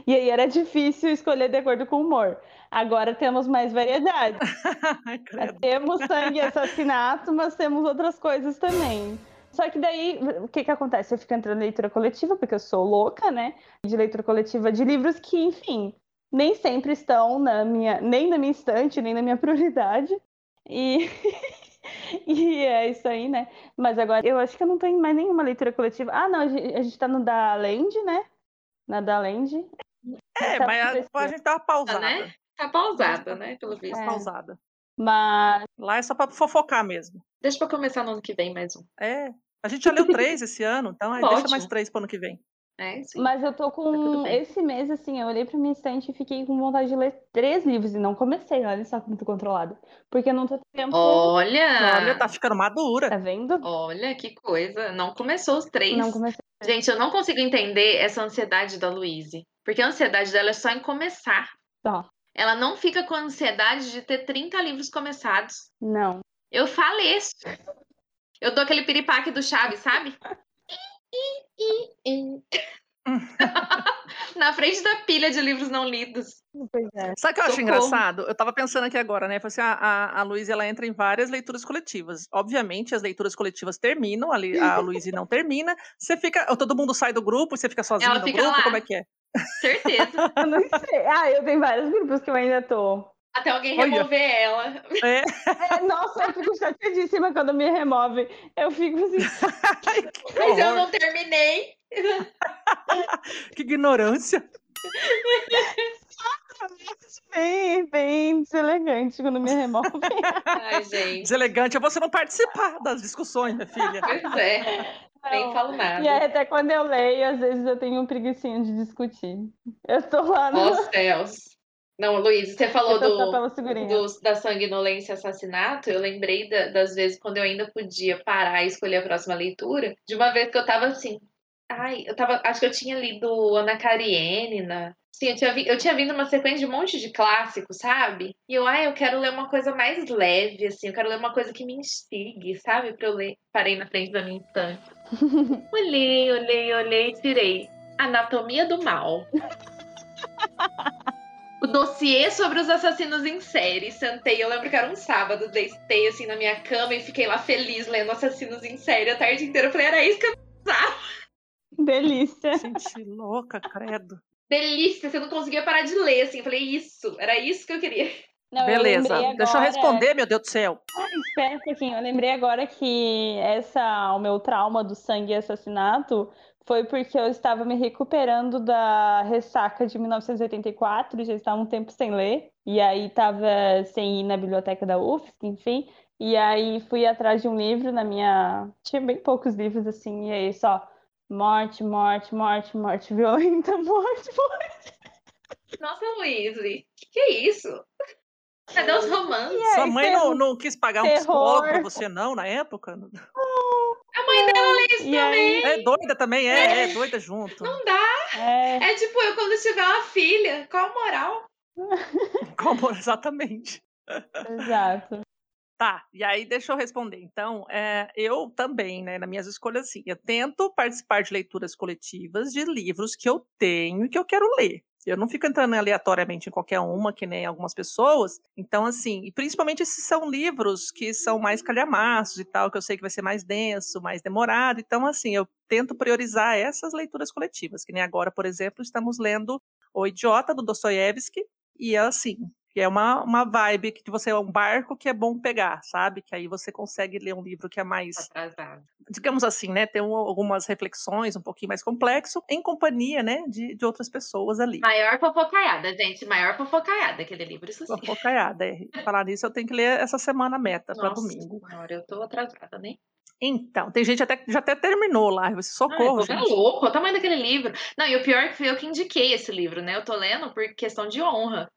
E aí era difícil escolher de acordo com o humor. Agora temos mais variedade. Temos sangue e assassinato, mas temos outras coisas também. Só que daí, o que que acontece? Eu fico entrando em leitura coletiva, porque eu sou louca, né? De leitura coletiva de livros que, enfim, nem sempre estão na minha, nem na minha estante, nem na minha prioridade. E, e é isso aí, né? Mas agora, eu acho que eu não em mais nenhuma leitura coletiva. Ah, não, a gente, a gente tá no da Land, né? Na da Land. É, Tá mas a, a gente dá uma pausada. né? Tá pausada, né? Pelo visto. É. Pausada. Mas Lá é só pra fofocar mesmo. Deixa pra começar no ano que vem mais um. É. A gente já leu três esse ano, então aí deixa Ótimo. mais três pro ano que vem. É, sim. Mas eu tô Tá com. bem. Esse mês, assim, eu olhei pra minha estante e fiquei com vontade de ler três livros e não comecei. Olha só como tô controlada. Porque eu não tô tendo tempo. Olha! Olha, tá ficando madura. Tá vendo? Olha que coisa. Não começou os três. Não comecei. Gente, eu não consigo entender essa ansiedade da Luíse. Porque a ansiedade dela é só em começar. Só. Ela não fica com ansiedade de ter 30 livros começados. Não. Eu faleço. Eu dou aquele piripaque do Chaves, sabe? Na frente da pilha de livros não lidos. Pois é. Sabe o que eu acho Socorro. engraçado? Eu tava pensando aqui agora, né? Falei assim, a, a, a Luísa, ela entra em várias leituras coletivas. Obviamente, as leituras coletivas terminam, a, a Luísa não termina. Você fica, todo mundo sai do grupo e você fica sozinho Ela no fica grupo? lá. Como é que é? Certeza. Eu não sei. Ah, eu tenho vários grupos que eu ainda tô. Até alguém Olha. remover ela. É. É, nossa, eu fico chateadíssima quando me remove. Eu fico assim. Ai, Mas eu não terminei. que ignorância. Bem, bem deselegante quando me remove. Ai, gente. Deselegante é você não participar das discussões, minha filha. Pois é. Nem Não. falo E nada. aí, até quando eu leio, às vezes eu tenho um preguicinho de discutir. Eu tô lá no. Ó céus. Não, Luiz, você falou do, dos- da sanguinolência e assassinato, eu lembrei da- das vezes quando eu ainda podia parar e escolher a próxima leitura, de uma vez que eu tava assim, ai, eu tava, acho que eu tinha lido Ana Karenina, sim, eu tinha, vi- eu tinha vindo uma sequência de um monte de clássicos, sabe? E eu, ai, eu quero ler uma coisa mais leve, assim, eu quero ler uma coisa que me instigue, sabe? Pra eu ler, parei na frente da minha estante. olhei, olhei, olhei e tirei Anatomia do Mal. O dossiê sobre os assassinos em série. Sentei, eu lembro que era um sábado, deitei assim na minha cama e fiquei lá feliz lendo assassinos em série a tarde inteira. Eu falei, era isso que eu precisava. Delícia. Gente, louca, credo. Delícia, você não conseguia parar de ler, assim. Eu falei, isso, era isso que eu queria. Não, eu Beleza, lembrei deixa eu agora- responder, meu Deus do céu. Espera um pouquinho, eu lembrei agora que essa, o meu trauma do sangue e assassinato foi porque eu estava me recuperando da ressaca de 1984, já estava um tempo sem ler, e aí estava sem ir na biblioteca da UFSC, enfim, e aí fui atrás de um livro na minha. Tinha bem poucos livros assim, e aí só morte, morte, morte, morte violenta, morte, morte. Nossa, Luiz, que que é isso? Cadê os romances? Sua mãe não, não quis pagar um terror. psicólogo pra você, não, na época? A mãe dela lê isso E aí, também. É doida também, é, é doida junto. Não dá. é, É tipo eu quando tiver uma filha. Qual a moral? Como exatamente. exato. Tá, e aí deixa eu responder. Então, é, eu também, né, nas minhas escolhas, assim, eu tento participar de leituras coletivas de livros que eu tenho e que eu quero ler. Eu não fico entrando aleatoriamente em qualquer uma, que nem algumas pessoas. Então, assim, e principalmente esses são livros que são mais calhamaços e tal, que eu sei que vai ser mais denso, mais demorado. Então, assim, eu tento priorizar essas leituras coletivas, que nem agora, por exemplo, estamos lendo O Idiota, do Dostoiévski, e é assim, que é uma, uma vibe que você é um barco que é bom pegar, sabe? Que aí você consegue ler um livro que é mais. Atrasado. Digamos assim, né? Tem um, algumas reflexões um pouquinho mais complexo, em companhia, né? De, de outras pessoas ali. Maior fofocaiada, gente. Maior fofocaiada aquele livro, isso sim. Fofocaiada, é. Falar nisso, eu tenho que ler essa semana a meta para domingo. Senhora, eu tô atrasada, né? Então, tem gente até já até terminou lá. Você socorro, Ai, gente. louco, o tamanho daquele livro. Não, e o pior é que fui eu que indiquei esse livro, né? Eu tô lendo por questão de honra.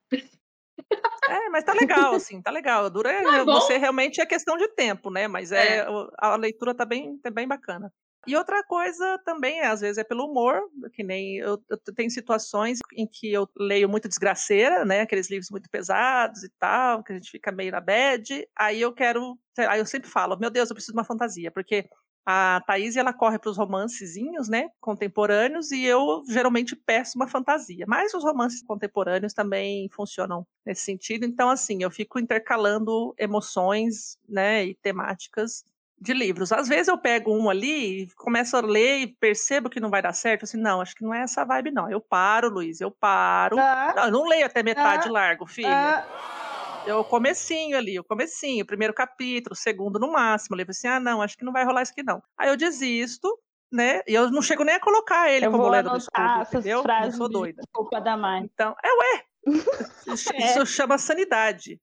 É, mas tá legal, assim, tá legal. Dura é você realmente é questão de tempo, né? Mas é, É. a leitura tá bem, tá bem bacana. E outra coisa também, é, às vezes, é pelo humor, que nem eu, eu tenho situações em que eu leio muito desgraceira, né? Aqueles livros muito pesados e tal, que a gente fica meio na bad. Aí eu quero. Aí eu sempre falo, meu Deus, eu preciso de uma fantasia, porque a Thaís ela corre para os romancezinhos, né, contemporâneos, e eu geralmente peço uma fantasia. Mas os romances contemporâneos também funcionam nesse sentido. Então, assim, eu fico intercalando emoções, né, e temáticas de livros. Às vezes eu pego um ali, e começo a ler e percebo que não vai dar certo. Assim, não, acho que não é essa vibe, não. Eu paro, Luiz, eu paro. Ah, Não, eu não leio até metade Ah, largo, filha. ah, Eu comecinho ali, o comecinho, o primeiro capítulo, o segundo no máximo. Eu falei assim, ah, não, acho que não vai rolar isso aqui não. Aí eu desisto, né? E eu não chego nem a colocar ele eu como no anotar escudo, entendeu? Não frases sou doida. desculpa da mãe. Então, é ué. Isso, É. isso chama sanidade.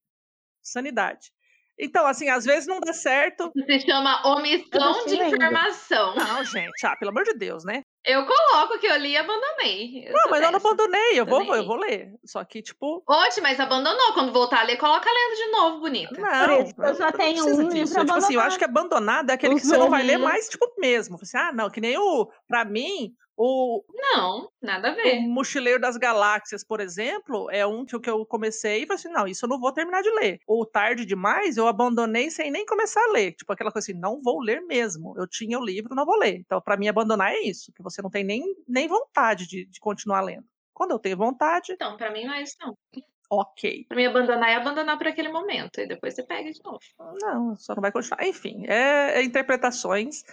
Sanidade. Então, assim, às vezes não dá certo. Isso se chama Eu omissão de informação. Não, gente, ah, pelo amor de Deus, né? Eu coloco que eu li e abandonei. Eu Não, sou mas eu não dessa. abandonei, eu vou, eu vou ler. Só que, tipo, Oxe, mas abandonou. Quando voltar a ler, coloca lendo de novo, bonita. Não, isso que eu só não tenho um disso. Tipo assim, eu acho que abandonado é aquele que Os você não vai ler mais, tipo, mesmo. Assim, ah, não, que nem o. Pra mim, o, Não, nada a o ver. Mochileiro das Galáxias, por exemplo, é um que eu comecei e falei assim: não, isso eu não vou terminar de ler. Ou tarde demais, eu abandonei sem nem começar a ler. Tipo, aquela coisa assim, não vou ler mesmo. Eu tinha o livro, não vou ler. Então, pra mim, abandonar é isso, que você não tem nem, nem vontade de, de continuar lendo. Quando eu tenho vontade, Então, pra mim não é isso, não. ok. Pra mim, abandonar é abandonar por aquele momento. E depois você pega de novo. Não, só não vai continuar. Enfim, é, é interpretações.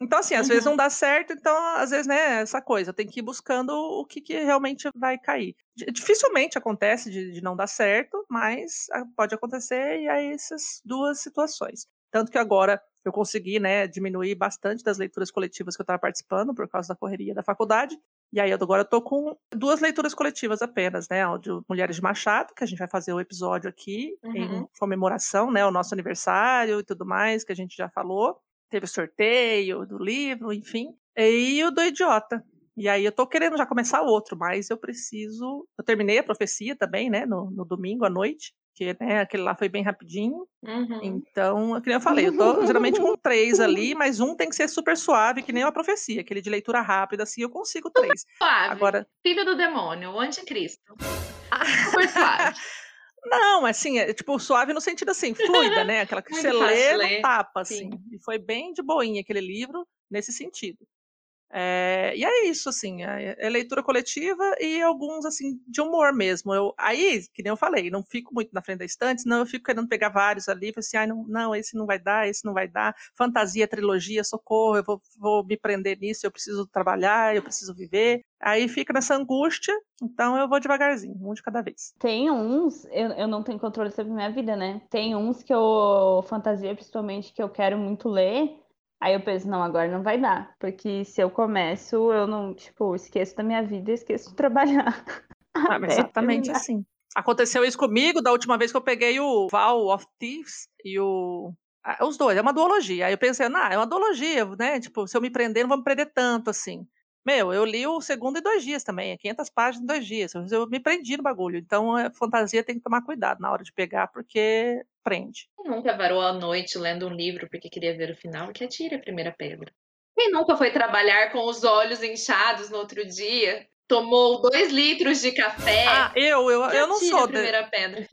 Então, assim, às vezes Uhum. não dá certo, então, às vezes, né, essa coisa, tem que ir buscando o que, que realmente vai cair. Di- Dificilmente acontece de, de não dar certo, mas pode acontecer, e aí essas duas situações. Tanto que agora eu consegui, né, diminuir bastante das leituras coletivas que eu estava participando por causa da correria da faculdade. E aí agora eu tô com duas leituras coletivas apenas, né? De Mulheres de Machado, que a gente vai fazer o episódio aqui em Uhum. comemoração, né? O nosso aniversário e tudo mais, que a gente já falou. Teve o sorteio do livro, enfim. E o do Idiota. E aí eu tô querendo já começar outro, mas eu preciso. Eu terminei a profecia também, né? No, no domingo à noite. Que né, aquele lá foi bem rapidinho. Uhum. Então, que nem eu falei, eu tô geralmente com três ali, mas um tem que ser super suave, que nem uma profecia, aquele de leitura rápida, assim, eu consigo três. Suave. Agora, Filho do demônio, o anticristo. Super suave. não, assim, é tipo suave no sentido assim, fluida, né? Aquela que você lê ler, tapa, sim. assim. E foi bem de boinha aquele livro nesse sentido. É, e é isso, assim, é, é leitura coletiva e alguns, assim, de humor mesmo. Eu, aí, que nem eu falei, não fico muito na frente da estante, senão eu fico querendo pegar vários ali, assim, ai, não, não, esse não vai dar, esse não vai dar, fantasia, trilogia, socorro, eu vou, vou me prender nisso, eu preciso trabalhar, eu preciso viver. Aí fica nessa angústia, então eu vou devagarzinho, um de cada vez. Tem uns, eu, eu não tenho controle sobre minha vida, né? Tem uns que eu, fantasia principalmente, que eu quero muito ler. Aí eu penso, não, agora não vai dar. Porque se eu começo, eu não, tipo, esqueço da minha vida e esqueço de trabalhar. Ah, exatamente assim. Aconteceu isso comigo da última vez que eu peguei o Val of Thieves e o. ah, Os dois, é uma duologia. Aí eu pensei, ah, é uma duologia, né? Tipo, se eu me prender, não vou me prender tanto assim. Meu, eu li o segundo em dois dias também, é 500 páginas em dois dias. Eu- me prendi no bagulho. Então, a fantasia tem que tomar cuidado na hora de pegar, porque prende. Quem nunca varou a noite lendo um livro porque queria ver o final? Que atire a primeira pedra. Quem nunca foi trabalhar com os olhos inchados no outro dia? Tomou dois litros de café? Ah, eu, eu, que eu não sou. a de- primeira pedra.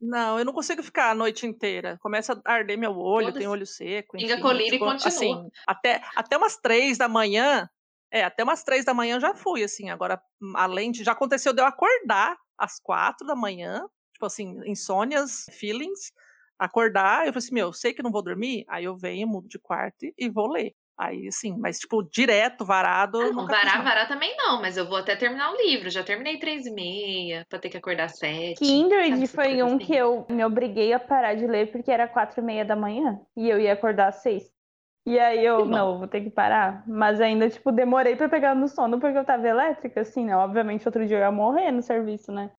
Não, eu não consigo ficar a noite inteira. Começa a arder meu olho, tem olho seco. Pinga enfim, colírio e tipo, continua. Assim, até, até umas três da manhã, É, até umas três da manhã eu já fui, assim. Agora, hum, além de. Já aconteceu de eu acordar às quatro da manhã, tipo assim, insônias, feelings, acordar, eu falei assim, meu, sei que não vou dormir, aí eu venho, mudo de quarto e, vou ler. Aí, assim, mas, tipo, direto, varado. Ah, não, varar, não. varar também não, mas eu vou até terminar o livro. Já terminei três e meia, pra ter que acordar sete. Kindred sabe, foi um coisas que assim. eu me obriguei a parar de ler porque era quatro e meia da manhã e eu ia acordar às seis. E aí eu, Que não, vou ter que parar. Mas ainda, tipo, demorei pra pegar no sono porque eu tava elétrica, assim, né? Obviamente, outro dia eu ia morrer no serviço, né?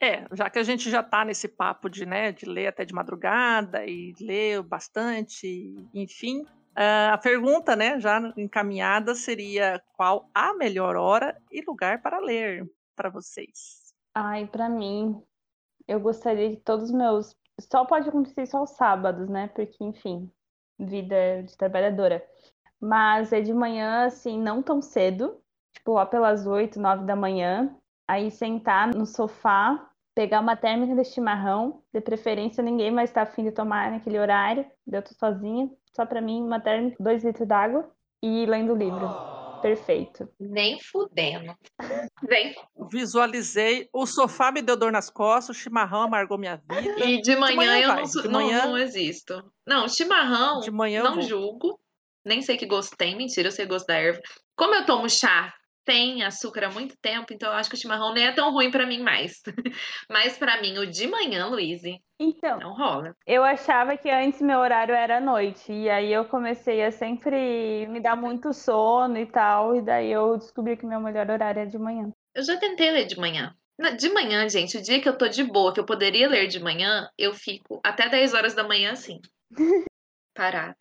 É, já que a gente já tá nesse papo de, né, de ler até de madrugada e ler bastante, enfim. ah, a pergunta, né, já encaminhada seria qual a melhor hora e lugar para ler para vocês? Ai, pra mim, eu gostaria de todos os meus. Só pode acontecer só os sábados, né? Porque, enfim, vida de trabalhadora. Mas é de manhã, assim, não tão cedo, tipo lá pelas oito, nove da manhã. Aí sentar no sofá, pegar uma térmica de chimarrão, de preferência ninguém mais tá afim de tomar naquele horário, eu tô sozinha, só pra mim uma térmica, dois litros d'água e lendo livro. Perfeito. Nem fudendo. Vem. Visualizei, o sofá me deu dor nas costas, o chimarrão amargou minha vida. E de manhã, manhã eu vai, não, de não, manhã- não existo. Não, chimarrão, De manhã não vou. julgo. Nem sei que gosto tem, mentira, eu sei gosto da erva. Como eu tomo chá, tem açúcar há muito tempo, então eu acho que o chimarrão nem é tão ruim pra mim mais. Mas pra mim, o de manhã, Luiz, Então, não rola. Eu achava que antes meu horário era à noite, e aí eu comecei a sempre me dar muito sono e tal, e daí eu descobri que meu melhor horário é de manhã. Eu já tentei ler de manhã. De manhã, gente, o dia que eu tô de boa, que eu poderia ler de manhã, eu fico até 10 horas da manhã assim, parada,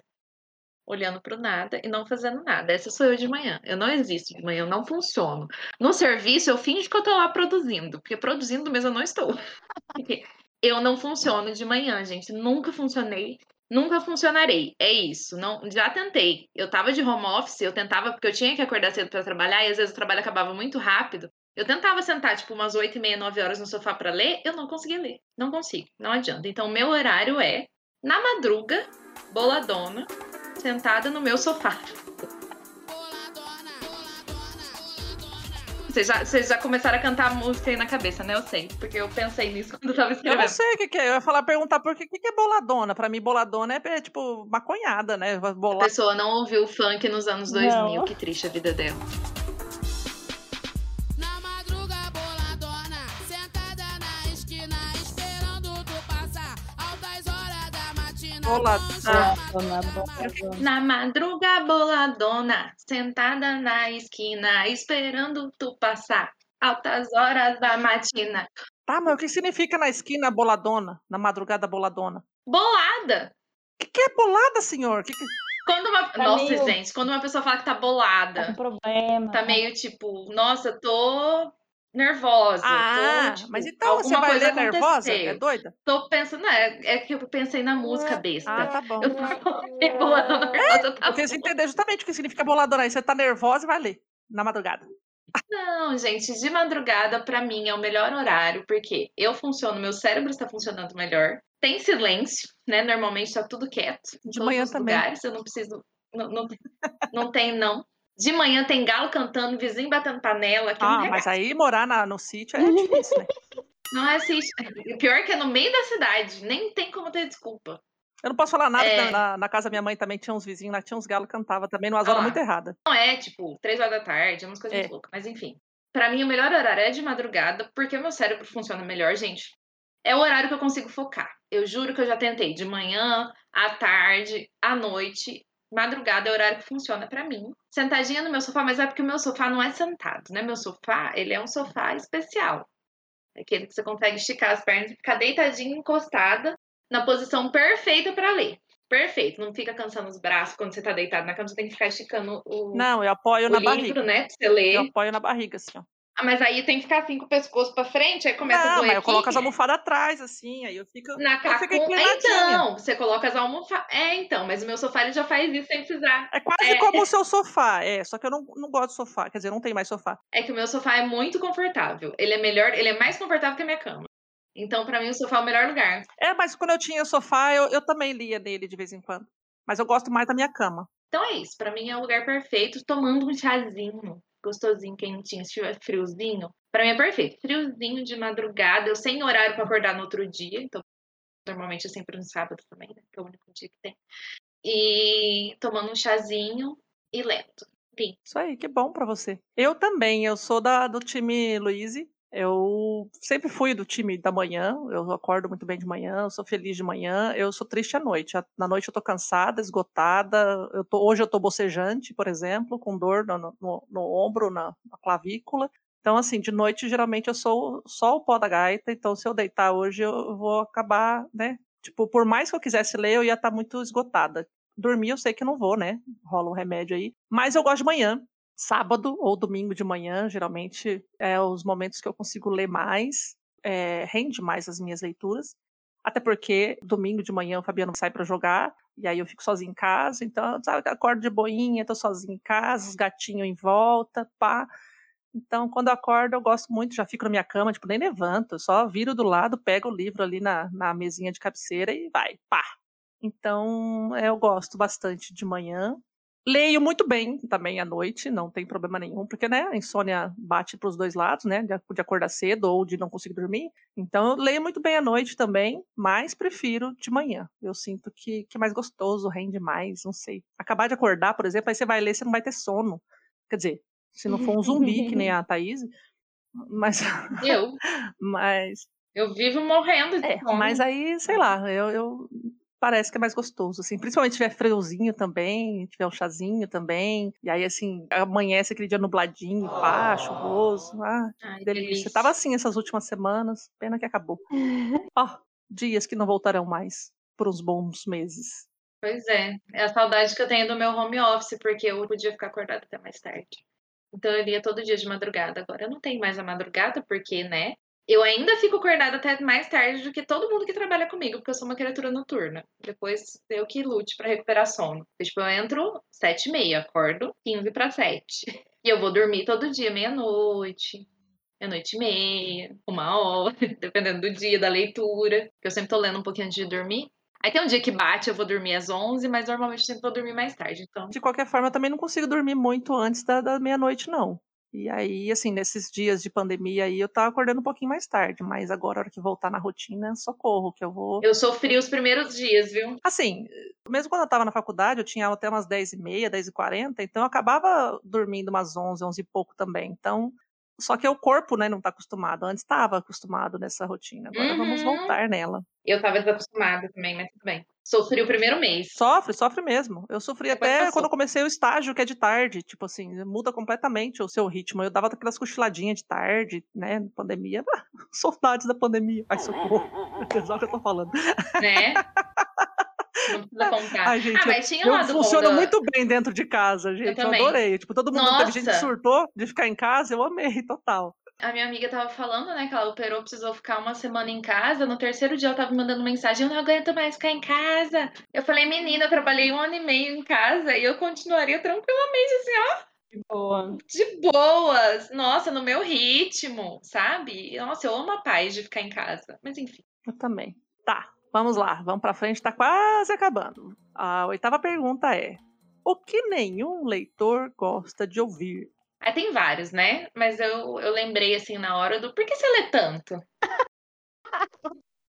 olhando pro nada e não fazendo nada. Essa sou eu de manhã. Eu não existo de manhã, eu não funciono. No serviço, eu finjo que eu tô lá produzindo, porque produzindo mesmo eu não estou. Porque eu não funciono de manhã, gente. Nunca funcionei. Nunca funcionarei. É isso. Não, já tentei. Eu tava de home office, eu tentava porque eu tinha que acordar cedo pra trabalhar e às vezes o trabalho acabava muito rápido. Eu tentava sentar, tipo, umas 8 e meia, 9 horas no sofá pra ler, eu não conseguia ler. Não consigo, não adianta. Então, meu horário é, na madruga, boladona, sentada no meu sofá. Vocês já, vocês já começaram a cantar a música aí na cabeça, né? Eu sei, porque eu pensei nisso quando eu tava Eu escrevendo. não sei o que, que é. Eu ia falar, perguntar por que, que que é boladona. Pra mim, boladona é, é, tipo maconhada, né? A Bolar. pessoa não ouviu o funk nos anos 2000, Não. que triste a vida dela. Boladona. Na madruga boladona, sentada na esquina, esperando tu passar. Altas horas da matina. Tá, mas o que significa na esquina boladona? Na madrugada boladona? Bolada! O que, que é bolada, senhor? Que que- Quando uma... Tá Nossa, meio- gente, quando uma pessoa fala que tá Tá com bolada, problema. tá meio tipo, nossa, tô nervosa. Ah, tô, tipo, mas então você vai ler nervosa? É doida? Tô pensando, é, é que eu pensei na música besta. Ah, tá bom. Eu tô bolando nervosa, tá Porque você entender justamente o que significa boladona. Aí você tá nervosa e vai ler na madrugada. Não, gente, de madrugada pra mim é o melhor horário, porque eu funciono, meu cérebro está funcionando melhor. Tem silêncio, né? Normalmente tá tudo quieto. De manhã também. lugares, eu não preciso. Não, não, não tem, não. De manhã tem galo cantando, vizinho batendo panela. Que é um Ah, mas regaço. aí morar na- no sítio é difícil, né? Não é assim. Pior que é no meio da cidade. Nem tem como ter desculpa. Eu não posso falar nada, É. na, na casa da minha mãe também tinha uns vizinhos lá, tinha uns galos que cantavam também, numa Ah hora lá. muito errada. Não é, tipo, três horas da tarde, é umas coisas É. muito loucas. Mas enfim. Pra mim, o melhor horário é de madrugada, porque meu cérebro funciona melhor, gente. É o horário que eu consigo focar. Eu juro que eu já tentei de manhã, à tarde, à noite. Madrugada é o horário que funciona pra mim. Sentadinha no meu sofá, mas é porque o meu sofá não é sentado, né? Meu sofá, ele é um sofá especial. É Aquele que você consegue esticar as pernas e ficar deitadinha, encostada, na posição perfeita pra ler. Perfeito. Não fica cansando os braços quando você tá deitado na cama, você tem que ficar esticando o, Não, eu apoio o na livro, barriga. né? Pra você ler. Eu apoio na barriga, assim, ó. Ah, mas aí tem que ficar assim com o pescoço pra frente, aí começa a Não, doer mas eu aqui. coloco as almofadas atrás, assim, aí eu fico. Na cacum... É, então, você coloca as almofadas. É, então, mas o meu sofá ele já faz isso sem precisar. É quase É. como o seu sofá, é. Só que eu não, não gosto de sofá. Quer dizer, não tem mais sofá. É que o meu sofá é muito confortável. Ele é melhor, ele é mais confortável que a minha cama. Então, pra mim, o sofá é o melhor lugar. É, mas quando eu tinha sofá, eu, eu também lia nele de vez em quando. Mas eu gosto mais da minha cama. Então é isso, pra mim é o lugar perfeito, tomando um chazinho gostosinho, quentinho, se tiver friozinho. Pra mim é perfeito. Friozinho de madrugada, eu sem horário pra acordar no outro dia, então normalmente é sempre no sábado também, né? Que é o único dia que tem. E tomando um chazinho e lendo. Sim. Isso aí, que bom pra você. Eu também, eu sou da, do time Luizy. Eu sempre fui do time da manhã, eu acordo muito bem de manhã, eu sou feliz de manhã, eu sou triste à noite. Na noite eu tô cansada, esgotada. Eu tô, hoje eu tô bocejante, por exemplo, com dor no, no- no ombro, na, na clavícula. Então, assim, de noite geralmente eu sou só o pó da gaita, então se eu deitar hoje eu vou acabar, né? Tipo, por mais que eu quisesse ler, eu ia estar muito esgotada. Dormir eu sei que não vou, né? Rola um remédio aí. Mas eu gosto de manhã sábado ou domingo de manhã, geralmente é os momentos que eu consigo ler mais, é, rende mais as minhas leituras. Até porque domingo de manhã o Fabiano sai para jogar, e aí eu fico sozinha em casa, então, sabe, acordo de boinha, tô sozinha em casa, os gatinhos em volta, pá. Então, quando eu acordo, eu gosto muito, já fico na minha cama, tipo, nem levanto, só viro do lado, pego o livro ali na, na mesinha de cabeceira e vai, pá. Então, é, eu gosto bastante de manhã. Leio muito bem também à noite, não tem problema nenhum, porque né, a insônia bate para os dois lados, né? De, acordar cedo ou de não conseguir dormir. Então eu leio muito bem à noite também, mas prefiro de manhã. Eu sinto que, que é mais gostoso, rende mais, não sei. Acabar de acordar, por exemplo, aí você vai ler, você não vai ter sono. Quer dizer, se não for um zumbi, que nem a Thaís, mas. Eu, mas, eu vivo morrendo de é, fome. mas aí, sei lá, eu, eu- parece que é mais gostoso, assim. Principalmente se tiver friozinho também, tiver um chazinho também. E aí, assim, amanhece aquele dia nubladinho, pá, chuvoso. Ah, Ai, que delícia. Tava assim essas últimas semanas, pena que acabou. Ó, dias que não voltarão mais por uns bons meses. Pois é, é a saudade que eu tenho do meu home office, porque eu podia ficar acordada até mais tarde. Então eu lia todo dia de madrugada. Agora eu não tenho mais a madrugada, porque, né? Eu ainda fico acordada até mais tarde do que todo mundo que trabalha comigo, porque eu sou uma criatura noturna. Depois eu que lute pra recuperar sono. Tipo, eu entro sete e meia, acordo 15 para sete. E eu vou dormir todo dia, meia-noite, meia-noite e meia, uma hora, dependendo do dia, da leitura. Eu sempre tô lendo um pouquinho antes de dormir. Aí tem um dia que bate, eu vou dormir às 11, mas normalmente sempre vou dormir mais tarde. Então, De qualquer forma, eu também não consigo dormir muito antes da, da meia-noite, não. E aí, assim, nesses dias de pandemia aí, eu tava acordando um pouquinho mais tarde, mas agora, a hora que voltar na rotina, socorro, que eu vou. eu sofri os primeiros dias, viu? Assim, mesmo quando eu tava na faculdade, eu tinha aula até umas 10h30, 10h40, então eu acabava dormindo umas 11, 11 e pouco também. Então, só que o corpo, né, não tá acostumado. Antes estava acostumado nessa rotina. Agora vamos Uhum. voltar nela. Eu tava desacostumada também, mas tudo bem. Sofri o primeiro mês. Sofre, sofre mesmo. Eu sofri Depois até passou. quando eu comecei o estágio, que é de tarde. Tipo assim, muda completamente o seu ritmo. Eu dava aquelas cochiladinhas de tarde, né? Pandemia. Ah, saudades da pandemia. Ai, socorro. O que eu tô falando. né? Não precisa contar. Ai, gente, ah, mas tinha eu lá do funciono bom da- muito bem dentro de casa, gente. Eu, também. adorei. Tipo, todo mundo teve gente que Nossa. surtou de ficar em casa, eu amei, total. A minha amiga tava falando, né, que ela operou, precisou ficar uma semana em casa. No terceiro dia ela tava me mandando mensagem: Eu não aguento mais ficar em casa. Eu falei: Menina, eu trabalhei um ano e meio em casa e eu continuaria tranquilamente, assim, ó, Boa. de boas. Nossa, no meu ritmo, sabe? Nossa, eu amo a paz de ficar em casa. Mas enfim. Eu também. Tá, vamos lá, vamos pra frente, tá quase acabando. A oitava pergunta é: O que nenhum leitor gosta de ouvir? Aí tem vários, né? Mas eu, eu lembrei assim na hora do por que você lê tanto?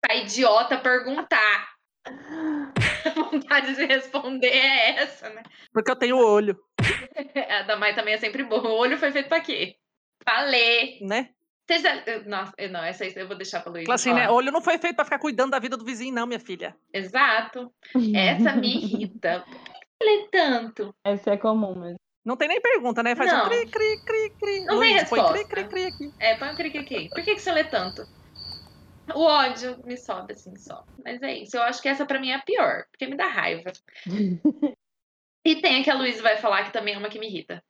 A idiota perguntar. A vontade de responder é essa, né? Porque eu tenho olho, A da Mai também é sempre boa. O olho foi feito pra quê? Pra ler. né? Já... Nossa, eu- não, essa aí eu vou deixar pra Luísa. Assim, né? Olho não foi feito pra ficar cuidando da vida do vizinho, não, minha filha. Exato. Essa me irrita. Por que você lê tanto? Essa é comum mesmo. Não tem nem pergunta, né? Faz Não. um cri, cri, cri, cri. Não tem Luiz, põe cri, resposta. cri, cri aqui. É, põe um clique aqui. Por que, que você lê tanto? O ódio me sobe assim só. Mas é isso. Eu acho que essa pra mim é a pior, porque me dá raiva. E tem a que a Luísa vai falar, que também é uma que me irrita.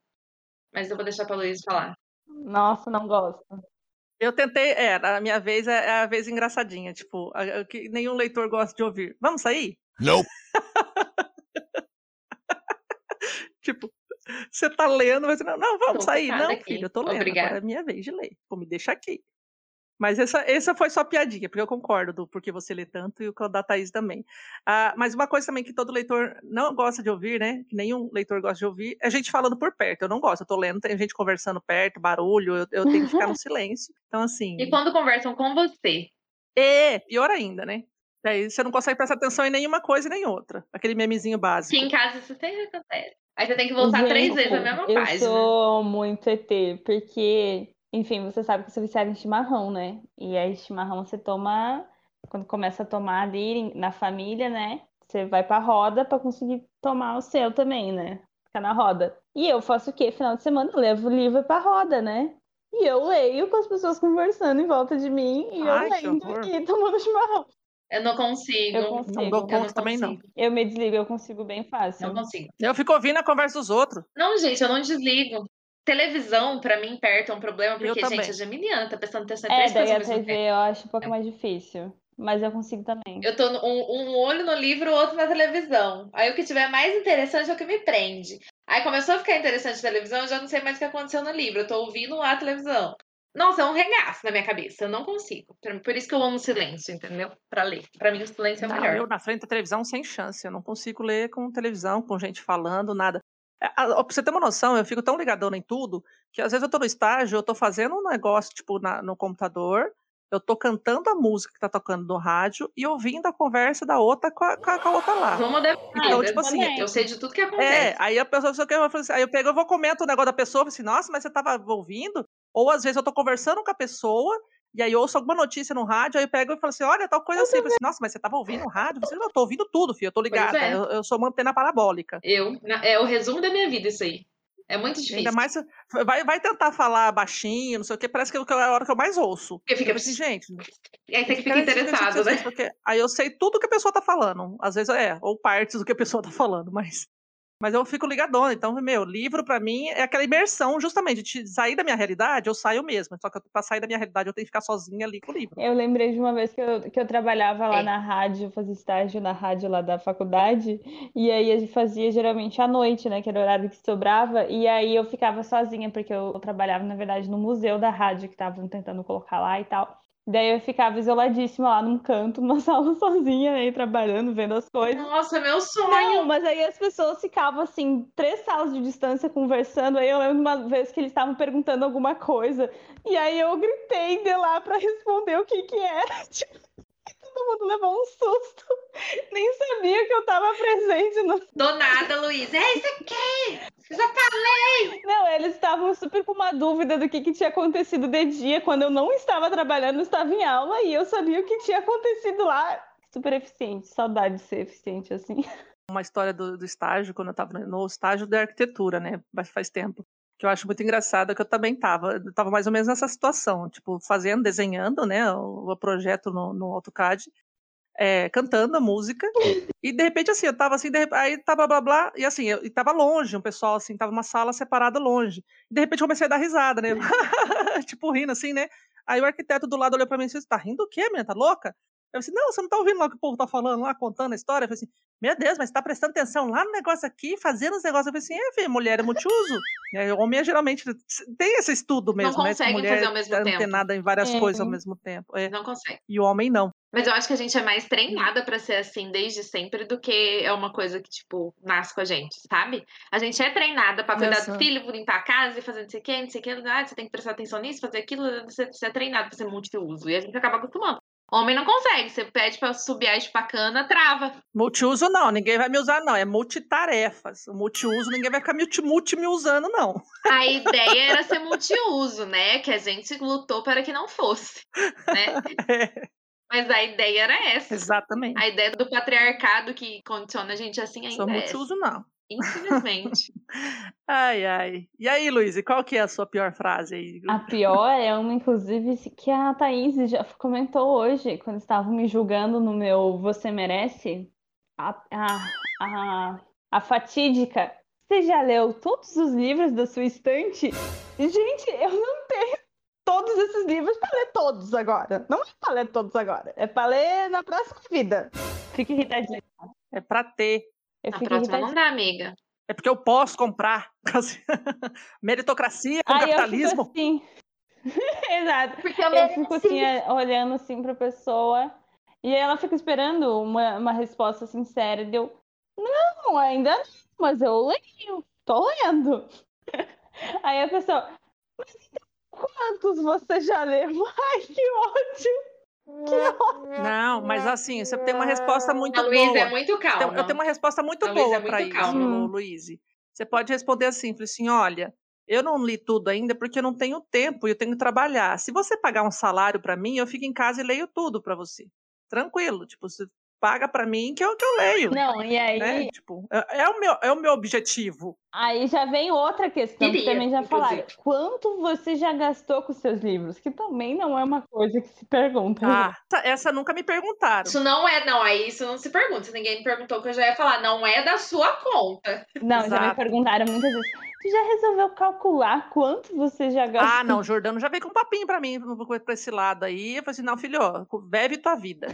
Mas eu vou deixar pra Luísa falar. Nossa, não gosto. Eu tentei, é, a minha vez é é a vez engraçadinha, tipo, a- a que nenhum leitor gosta de ouvir. Vamos sair? Nope. Tipo, você tá lendo, mas não, não, vamos Tô sair. Não, aqui. filho, eu tô lendo. Obrigada. Agora é minha vez de ler. Pô, me deixa aqui. Mas essa, essa foi só piadinha, porque eu concordo do porquê você lê tanto e o da Thaís também. Ah, mas uma coisa também que todo leitor não gosta de ouvir, né? Que nenhum leitor gosta de ouvir, é gente falando por perto. Eu não gosto, eu tô lendo, tem gente conversando perto, barulho, eu, eu tenho que ficar no silêncio. Então, assim. E quando conversam com você? É, pior ainda, né? Daí você não consegue prestar atenção em nenhuma coisa e nem outra. Aquele memezinho básico. Que em casa isso sempre acontece. Aí você tem que voltar três Gente, vezes a mesma eu página. sou muito ET, porque, enfim, você sabe que eu sou viciada em chimarrão, né? E aí chimarrão você toma, quando começa a tomar ali na família, né? Você vai pra roda pra conseguir tomar o seu também, né? Ficar na roda. E eu faço o quê? Final de semana eu levo o livro pra roda, né? E eu leio com as pessoas conversando em volta de mim e eu Ai, que lendo e tomando chimarrão. Eu não consigo. Eu Não consigo. dou Eu conta também, não. consigo. Eu me desligo, eu consigo bem fácil. Não consigo. Eu fico ouvindo a conversa dos outros. Não, gente, eu não desligo. Televisão, pra mim, perto é um problema, porque, gente, a geminiana tá prestando atenção em É, três daí coisas a ao mesmo TV tempo. eu acho um pouco mais difícil. Mas eu consigo também. Eu tô no- um, um olho no livro, o outro na televisão. Aí o que tiver mais interessante é o que me prende. Aí começou a ficar interessante a televisão, eu já não sei mais o que aconteceu no livro. Eu tô ouvindo a televisão. Nossa, é um regaço na minha cabeça. Eu não consigo. Por por isso que eu amo o silêncio, entendeu? Pra ler. Pra mim, o silêncio é o Não, melhor. eu na frente da televisão sem chance. Eu não consigo ler com televisão, com gente falando, nada. É, Pra você ter uma noção, eu fico tão ligadona em tudo que às vezes eu tô no estágio, eu tô fazendo um negócio, tipo, na- no computador, eu tô cantando a música que tá tocando no rádio e ouvindo a conversa da outra com a, com a- outra lá. Vamos dar Então, tipo assim, também. Eu sei de tudo que É, acontece. aí a pessoa, só que eu, falo assim, aí eu pego, eu vou comento o negócio da pessoa, falo assim, nossa, mas você tava ouvindo? Ou às vezes eu tô conversando com a pessoa, e aí eu ouço alguma notícia no rádio, aí eu pego e falo assim, olha, tal coisa assim. Eu falo assim, nossa, mas você tava ouvindo o rádio? Você não, eu tô ouvindo tudo, filho, eu tô ligada. é. Eu, eu sou mantendo a parabólica. Eu, é o resumo da minha vida isso aí. É muito difícil. Ainda mais, vai, vai tentar falar baixinho, não sei o que, parece que é a hora que eu mais ouço. Porque fica- assim, gente, E aí você que fica Cara, isso- interessado, né? porque Aí eu sei tudo que a pessoa tá falando. Às vezes é, ou partes do que a pessoa tá falando, mas. Mas eu fico ligadona. Então, meu, livro pra mim é aquela imersão, justamente, de sair da minha realidade, eu saio mesmo. Só que pra sair da minha realidade eu tenho que ficar sozinha ali com o livro. Eu lembrei de uma vez que eu, que eu trabalhava lá É. na rádio, fazia estágio na rádio lá da faculdade, e aí a gente fazia geralmente à noite, né, que era o horário que sobrava, e aí eu ficava sozinha, porque eu trabalhava, na verdade, no museu da rádio que estavam tentando colocar lá e tal. Daí eu ficava isoladíssima lá num canto, numa sala sozinha, aí trabalhando, vendo as coisas. Nossa, meu sonho. Não, mas aí as pessoas ficavam assim, três salas de distância conversando. Aí eu lembro uma vez que eles estavam perguntando alguma coisa. E aí eu gritei de lá pra responder o que que era. Tipo, todo mundo levou um susto. Nem sabia que eu tava presente no. Do nada, Luiz. É isso aqui! Já falei! Não, eles estavam super com uma dúvida do que que tinha acontecido de dia, quando eu não estava trabalhando, eu estava em aula e eu sabia o que tinha acontecido lá. Super eficiente, saudade de ser eficiente assim. Uma história do, do estágio, quando eu tava no- estágio de arquitetura, né? Faz tempo. Que eu acho muito engraçado, que eu também tava. Eu tava mais ou menos nessa situação, tipo, fazendo, desenhando, né? O, o projeto no, no AutoCAD. é, cantando a música, e de repente, assim, eu tava assim, de aí tava blá blá, e assim, eu, e tava longe, um pessoal assim, tava uma sala separada longe. E de repente eu comecei a dar risada, né? tipo, rindo assim, né? Aí o arquiteto do lado olhou pra mim e disse: tá rindo o quê, menina? Tá louca? Eu disse, não, você não tá ouvindo lá o que o povo tá falando lá, contando a história? Eu falei assim, meu Deus, mas você tá prestando atenção lá no negócio aqui, fazendo os negócios. Eu falei assim, é, filho, mulher é multiuso. Aí, homem é geralmente tem esse estudo mesmo, né? que conseguem mulher fazer ao mesmo tá tempo. antenada em várias É. coisas ao mesmo tempo. É. Não consegue. E o homem não. Mas eu acho que a gente é mais treinada pra ser assim desde sempre do que é uma coisa que, tipo, nasce com a gente, sabe? A gente é treinada pra cuidar Nossa. do filho, limpar a casa e fazer não sei o que, não sei o que. Ah, você tem que prestar atenção nisso, fazer aquilo. Você, você é treinado pra ser multiuso. E a gente acaba acostumando. Homem não consegue. Você pede pra subir a espacana, trava. Multiuso não, ninguém vai me usar, não. É multitarefas. O multiuso, ninguém vai ficar multi, multi me usando, não. A ideia era ser multiuso, né? Que a gente lutou para que não fosse, né? Mas a ideia era essa. Exatamente. A ideia do patriarcado que condiciona a gente assim ainda Sou é essa. multiuso, não. Infelizmente. Ai, ai. E aí, Luiz, qual que é a sua pior frase aí? A pior é uma, inclusive, que a Thaís já comentou hoje, quando estavam me julgando no meu Você Merece. A, a, a, a fatídica. Você já leu todos os livros da sua estante? Gente, eu não tenho todos esses livros para ler todos agora. Não é para ler todos agora. É para ler na próxima vida. Fico irritadinha. É pra ter. Eu Na fico próxima irritadinha. não dá, amiga. É porque eu posso comprar. Meritocracia com Aí eu fico capitalismo. assim. Exato. Porque eu, Eu fico assim, é, olhando assim pra pessoa, e aí ela fica esperando uma, uma resposta sincera. E eu, não, ainda não, mas eu leio, tô lendo. Aí a pessoa, mas então quantos você já leu? Ai, que ódio! Não, mas assim, você tem uma resposta muito A Luísa boa. é muito calma. Eu tenho uma resposta muito A Luísa boa é muito para isso, calma. Hum. Luiz. Você pode responder assim, assim, olha, eu não li tudo ainda porque eu não tenho tempo e eu tenho que trabalhar. Se você pagar um salário para mim, eu fico em casa e leio tudo para você. Tranquilo, tipo, você paga para mim que eu, que eu leio. Não, e aí, Né? Tipo, é, é o meu, é o meu objetivo. aí já vem outra questão que Queria, também já falaram. inclusive. Quanto você já gastou com seus livros? Que também não é uma coisa que se pergunta. Ah, essa, essa nunca me perguntaram. Isso não é, não, aí isso não se pergunta. Se ninguém me perguntou, que eu já ia falar, não é da sua conta. Não, já me Exato. perguntaram muitas vezes. Tu já resolveu calcular quanto você já gastou? Ah, não, o Jordano já veio com um papinho pra mim, pra esse lado aí. Eu falei assim, não, filho, ó, bebe tua vida.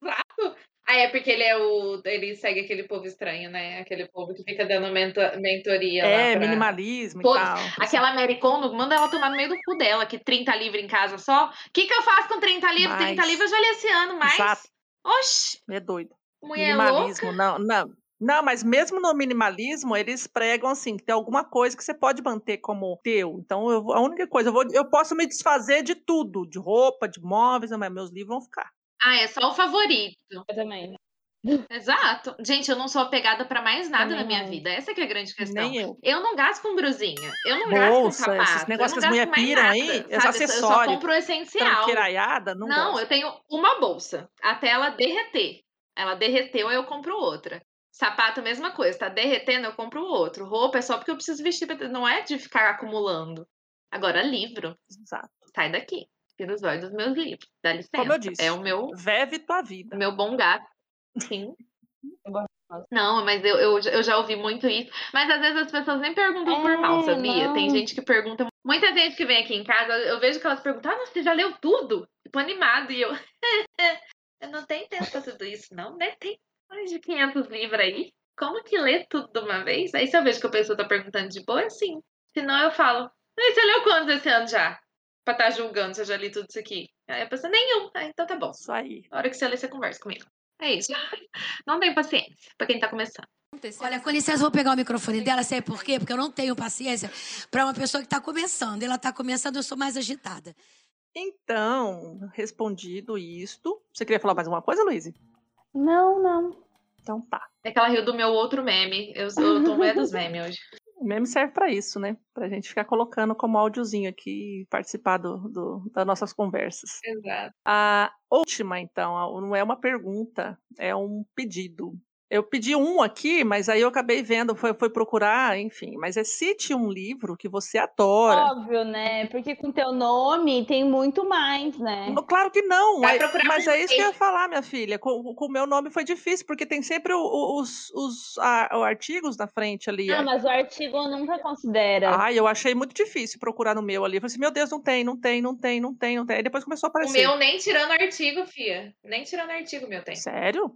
Ah, é porque ele é o. Ele segue aquele povo estranho, né? Aquele povo que fica dando mento- mentoria lá. É, pra- minimalismo Todos. e tal. Aquela Americono, manda ela tomar no meio do cu dela, que 30 livros em casa só. O que, que eu faço com 30 livros? 30 Mais. livros eu já li esse ano, mas. Exato. Oxi, É doido. mulher louca. minimalismo, não, não. Não, mas mesmo no minimalismo, eles pregam assim, que tem alguma coisa que você pode manter como teu. Então, eu, a única coisa, eu, vou, eu posso me desfazer de tudo, de roupa, de móveis, mas meus livros vão ficar. Ah, é só o favorito. Eu também. Exato. Gente, eu não sou apegada pra mais nada na minha vida. Essa que é a grande questão. Nem eu. Eu não gasto com brusinha. Eu não gasto com Bolsa, sapato. esses negócios que as gasto mulher mais piram aí, sabe? Eu só- compro o essencial. Não, Não, gosto. eu tenho uma bolsa. Até ela derreter. Ela derreteu, aí eu compro outra. Sapato, mesma coisa. Tá derretendo, eu compro outro. Roupa é só porque eu preciso vestir. Não é de ficar acumulando. Agora, livro, Exato. sai daqui. Tira os olhos dos meus livros. Dá licença. Como eu disse, É o meu Veve tua vida. o meu bom gato. Sim. Não, mas eu, eu, eu já ouvi muito isso. Mas às vezes as pessoas nem perguntam por mal, É, sabia? Tem gente que pergunta. Muita gente que vem aqui em casa, eu vejo que elas perguntam: Ah, você já leu tudo? Tipo, animado. E eu. eu não tenho tempo pra tudo isso, não, né? Tem mais de 500 livros aí. Como que lê tudo de uma vez? Aí se eu vejo que a pessoa tá perguntando de boa, sim. Senão eu falo: "Ai, Você leu quantos esse ano já? Pra estar julgando se eu já li tudo isso aqui. Aí a pessoa: Nenhum. Ah, então tá bom. Isso aí. Na hora que você ler, você conversa comigo. É isso. Não tem paciência pra quem tá começando. Olha, com licença, eu vou pegar o microfone dela, sabe por quê? Porque eu não tenho paciência para uma pessoa que está começando. Ela está começando, eu sou mais agitada. Então, respondido isto. Você queria falar mais alguma coisa, Luiz? Não, não. Então tá. É que ela riu do meu outro meme. Eu, sou- eu tô mulher dos memes hoje. O meme serve pra isso, né? Pra gente ficar colocando como áudiozinho aqui e participar do, do- das nossas conversas. Exato. A última, então, não é uma pergunta, é um pedido. Eu pedi um aqui, mas aí eu acabei vendo, foi, foi procurar, enfim. Mas é cite um livro que você adora. Óbvio, né? Porque com teu nome tem muito mais, né? No- Claro que não, Vai aí- procurar mas é isso que eu ia falar, minha filha. Com o meu nome foi difícil, porque tem sempre o- o- os, os a- o artigos na frente ali. Ah, mas o artigo nunca considera. Ai, eu achei muito difícil procurar no meu ali. Eu falei assim, meu Deus, não tem, não tem, não tem, não tem, não tem. Aí depois começou a O aparecer. meu nem tirando artigo, fia. Nem tirando artigo, meu tem. Sério?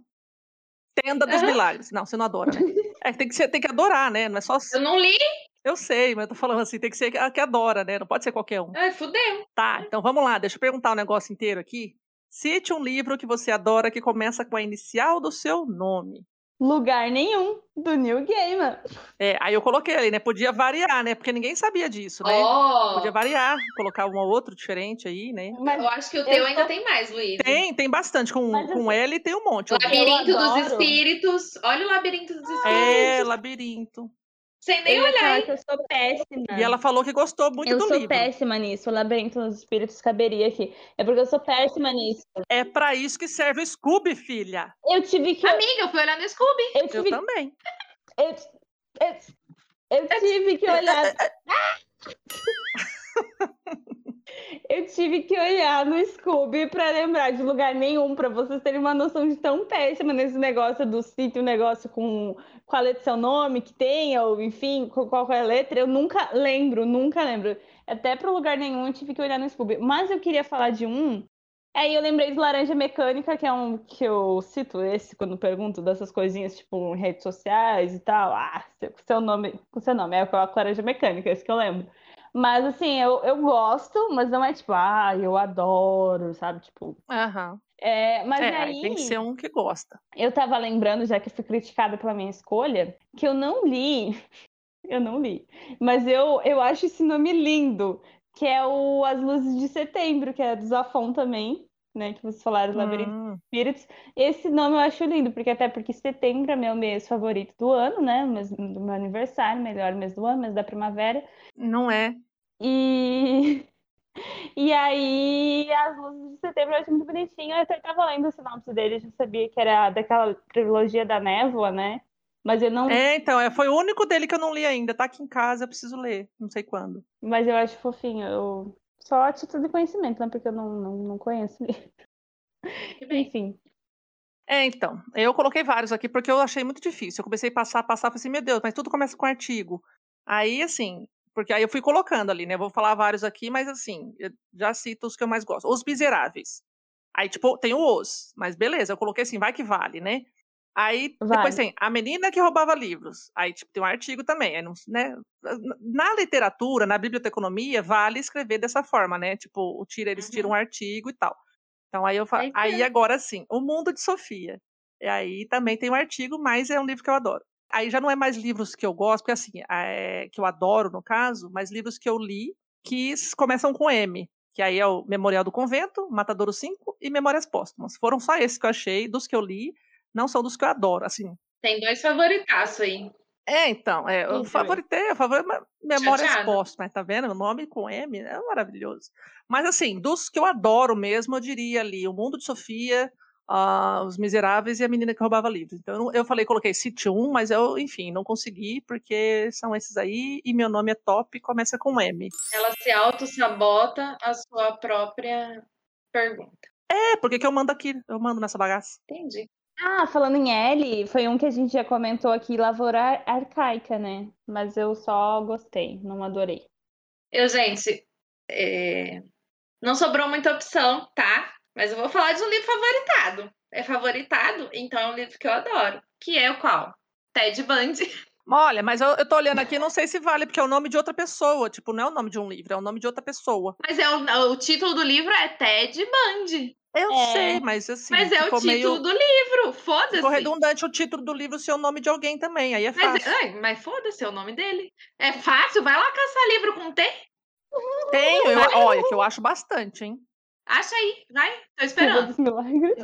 Tenda dos milagres. Não, você não adora, né? É tem que, ser, tem que adorar, né? Não é só. Eu não li. Eu sei, mas eu tô falando assim, tem que ser a que adora, né? Não pode ser qualquer um. Ai, fudeu. Tá, então vamos lá, deixa eu perguntar o negócio inteiro aqui. Cite um livro que você adora que começa com a inicial do seu nome. Lugar nenhum do New Gamer. É, aí eu coloquei ali, né? Podia variar, né? Porque ninguém sabia disso, né? Ó, Podia variar, colocar um ou outro diferente aí, né? Mas eu acho que o Eu teu ainda tô- tem mais, Luiz. Tem, tem bastante. Com, Mas com L tem um monte. Labirinto dos. Espíritos. Olha o Labirinto dos Espíritos. É, labirinto. Sem nem eu olhar, eu sou péssima. E ela falou que gostou muito eu do sou livro. péssima nisso. O Labirinto dos Espíritos caberia aqui. É porque eu sou péssima nisso. É pra isso que serve o Scooby, filha. Eu tive que. Amiga, eu fui olhar no Scooby. Eu Eu tive, também. eu, eu, eu tive que olhar. Eu tive que olhar no Scooby pra lembrar de lugar nenhum, pra vocês terem uma noção de tão péssima nesse negócio do sítio, negócio com qual é seu nome que tem, ou enfim, com qual é a letra. Eu nunca lembro, nunca lembro. Até pro lugar nenhum eu tive que olhar no Scooby. Mas eu queria falar de um. Aí eu lembrei de Laranja Mecânica, que é um que eu cito esse quando pergunto dessas coisinhas, tipo, em redes sociais e tal. Ah, seu, nome, com seu nome, é coloco Laranja Mecânica, esse que eu lembro. Mas assim, eu, eu gosto, mas não é tipo, ah, eu adoro, sabe? Tipo. Aham. É, mas É, aí aí tem que ser um que gosta. eu tava lembrando, já que fui criticada pela minha escolha, que eu não li. Eu não li. Mas eu, eu acho esse nome lindo, que é o As Luzes de Setembro, que é do Zafon também, né? Que vocês falaram, Labirinto Hum, dos Espíritos. Esse nome eu acho lindo, porque até porque setembro é meu mês favorito do ano, né? Mês do meu aniversário, melhor mês do ano, mês da primavera. não é. E, e aí, As Luzes de Setembro eu acho muito bonitinho. Eu até tava lendo o sinopse dele, já sabia que era daquela trilogia da névoa, né? Mas eu não. É, então, é, foi o único dele que eu não li ainda. Tá aqui em casa, eu preciso ler. Não sei quando. Mas eu acho fofinho. Eu... Só a título de conhecimento, né? Porque eu não, não, não conheço. Enfim. É, então, eu coloquei vários aqui porque eu achei muito difícil. Eu comecei a passar, passar, falei assim, meu Deus, mas tudo começa com artigo. Aí, assim, porque aí eu fui colocando ali, né? Vou falar vários aqui, mas assim, eu já cito os que eu mais gosto. Os Miseráveis. Aí, tipo, tem o Os, mas beleza, eu coloquei assim, vai que vale, né? Aí depois Vale. tem A Menina que Roubava Livros. Aí, tipo, tem um artigo também. não- né? Na literatura, na biblioteconomia, vale escrever dessa forma, né? Tipo, o tira, eles tiram um artigo e tal. Então aí eu falo, Aí agora sim, O Mundo de Sofia. E aí também tem um artigo, mas é um livro que eu adoro. Aí já não é mais livros que eu gosto, porque assim, é, que eu adoro no caso, mas livros que eu li que começam com M, que aí é o Memorial do Convento, Matadouro 5 e Memórias Póstumas. Foram só esses que eu achei, dos que eu li, não são dos que eu adoro, assim. Tem dois favoritaços aí. É, então, é, eu favoritei, eu favoritei Memórias Chateada. Póstumas, tá vendo? O nome com M é maravilhoso. Mas assim, dos que eu adoro mesmo, eu diria ali, O Mundo de Sofia, ah, Os Miseráveis e A Menina que Roubava Livros. Então eu falei, coloquei City 1, mas eu, enfim, não consegui, porque são esses aí, e meu nome é top, começa com M. Ela se auto-sabota a sua própria pergunta. É, porque que eu mando aqui, eu mando nessa bagaça. Entendi. Ah, falando em L, foi um que a gente já comentou aqui, Lavoura Ar- Arcaica, né? Mas eu só gostei, não adorei. Eu, gente, é, não sobrou muita opção, tá? Mas eu vou falar de um livro favoritado. É favoritado, então é um livro que eu adoro. Que é o qual? Ted Bundy. Olha, mas eu, eu tô olhando aqui, não sei se vale, porque é o nome de outra pessoa. Tipo, não é o nome de um livro, é o nome de outra pessoa. Mas é o, o título do livro é Ted Bundy. Eu É. sei, mas assim. Mas é o ficou título meio, do livro. Ficou Foda-se. redundante o título do livro ser o nome de alguém também, aí é Mas, fácil. ai, mas foda-se, é o nome dele. É fácil, vai lá caçar livro com T. Tenho, eu, olha, que eu acho bastante, hein? Acha aí, vai. Tô esperando.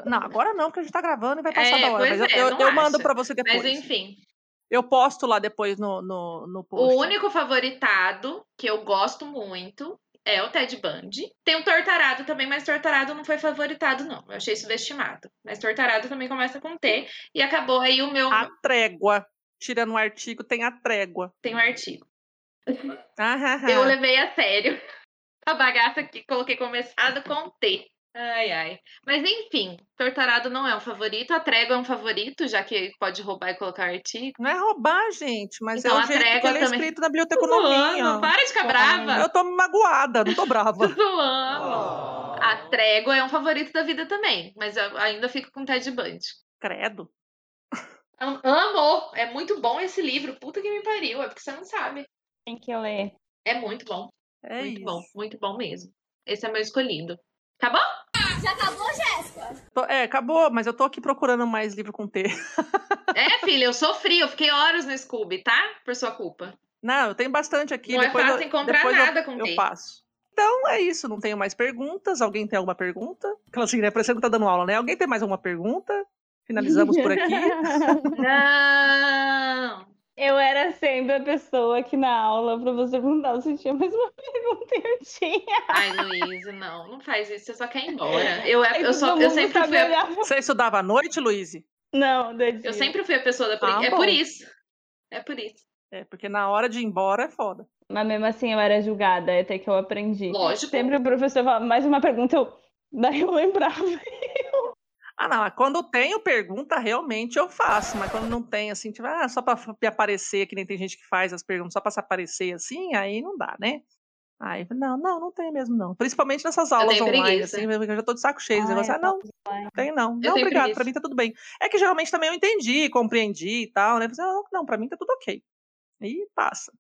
Não, agora não, porque a gente tá gravando e vai passar É, da hora. Mas eu, é, eu, eu mando pra você depois. Mas enfim, Eu posto lá depois no, no, no post. o único favoritado que eu gosto muito é o Ted Bundy. Tem o Tortarado também, mas Tortarado não foi favoritado, não. Eu achei subestimado. Mas Tortarado também começa com T. E acabou aí o meu. A trégua. Tirando o artigo, tem a trégua. Tem um artigo. Ah, ah, ah. Eu levei a sério a bagaça que coloquei começado com T. Ai, ai. Mas enfim, Tortarado não é um favorito, a Trégua é um favorito, já que pode roubar e colocar artigo. Não é roubar, gente, mas Então, é a o jeito que trégua ele é também. escrito na biblioteconomia. zoando, para de ficar brava. Eu tô magoada, não tô brava. Zoando. A Trégua é um favorito da vida também, mas eu ainda fico com Ted Bundy. Credo. Am- Amo! É muito bom esse livro. Puta que me pariu, é porque você não sabe. Tem que ler. É muito bom, É muito isso. bom, muito bom mesmo. Esse é meu escolhido. Tá bom? Tô- é, acabou, mas eu tô aqui procurando mais livro com T. É, filha, eu sofri, eu fiquei horas no Scooby, tá? Por sua culpa. Não, eu tenho bastante aqui. Não é depois fácil eu, encontrar depois eu- nada com eu T. passo. Então é isso, não tenho mais perguntas. Alguém tem alguma pergunta? Aquela assim, né? Parecendo que tá dando aula, né? Alguém tem mais alguma pergunta? Finalizamos por aqui. Não! Eu era sempre a pessoa aqui na aula pra você perguntar se tinha mais uma pergunta e eu tinha. Ai, Luísa, não, não faz isso, você só quer ir embora. Eu, Aí eu, só, eu sempre fui a. Você estudava à noite, Luiz? Não, dia. eu sempre fui a pessoa da Ah, é bom. por isso. É por isso. É, porque na hora de ir embora é foda. Mas mesmo assim eu era julgada, até que eu aprendi. Lógico. Sempre o professor falava, mais uma pergunta, eu... daí eu lembrava. Ah, não, quando tenho pergunta, realmente eu faço, mas quando não tem, assim, tipo, ah, só pra f- aparecer, que nem tem gente que faz as perguntas só pra se aparecer assim, aí não dá, né? Aí, não, não, não tem mesmo, não. Principalmente nessas aulas online, preguiça. assim, eu já tô de saco cheio. Ai, negócio, eu ah, não, não tem não. Não, tenho obrigado, preguiça. pra mim tá tudo bem. É que geralmente também eu entendi, compreendi e tal, né? Eu falei, ah, não, pra mim tá tudo ok. E passa.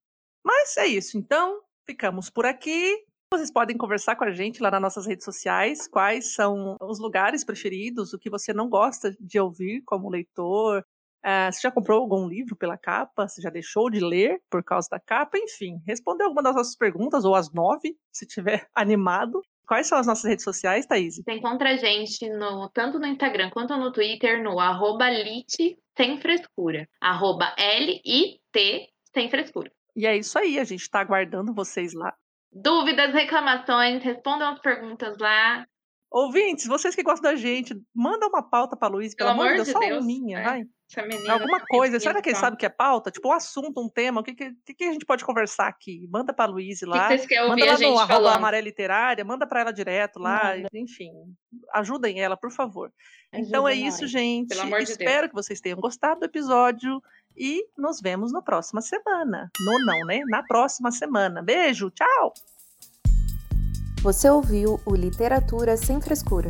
Mas é isso, então, ficamos por aqui. Vocês podem conversar com a gente lá nas nossas redes sociais. Quais são os lugares preferidos, o que você não gosta de ouvir como leitor. Ah, você já comprou algum livro pela capa? Você já deixou de ler por causa da capa? Enfim, respondeu alguma das nossas perguntas, ou as nove, se tiver animado. Quais são as nossas redes sociais, Thaís? Você encontra a gente no, tanto no Instagram quanto no Twitter no arroba lit sem frescura. Arroba L-I-T sem frescura. E é isso aí, a gente tá aguardando vocês lá. Dúvidas, reclamações, respondam as perguntas lá. Ouvintes, vocês que gostam da gente, manda uma pauta pra Luiz, pelo, amor de Deus, só Deus, uma, é. vai. Menina, Alguma coisa. Será que ele só. sabe o que é pauta? Tipo, um assunto, um tema. O que, que, que que a gente pode conversar aqui? Manda pra Luiz que lá. que vocês querem Manda ouvir lá a gente no arroba amarela literária, manda pra ela direto lá, Manda. enfim. Ajudem ela, por favor. então é isso, nós. gente. Pelo amor de Deus. Espero que vocês tenham gostado do episódio e nos vemos na próxima semana. No não, né? Na próxima semana. Beijo, tchau! Você ouviu o Literatura Sem Frescura.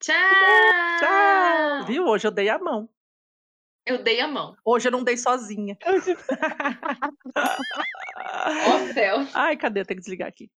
Tchau! Tchau! Viu? Hoje eu dei a mão. Eu dei a mão. Hoje eu não dei sozinha. Ó céu. Ai, cadê? Eu tenho que desligar aqui.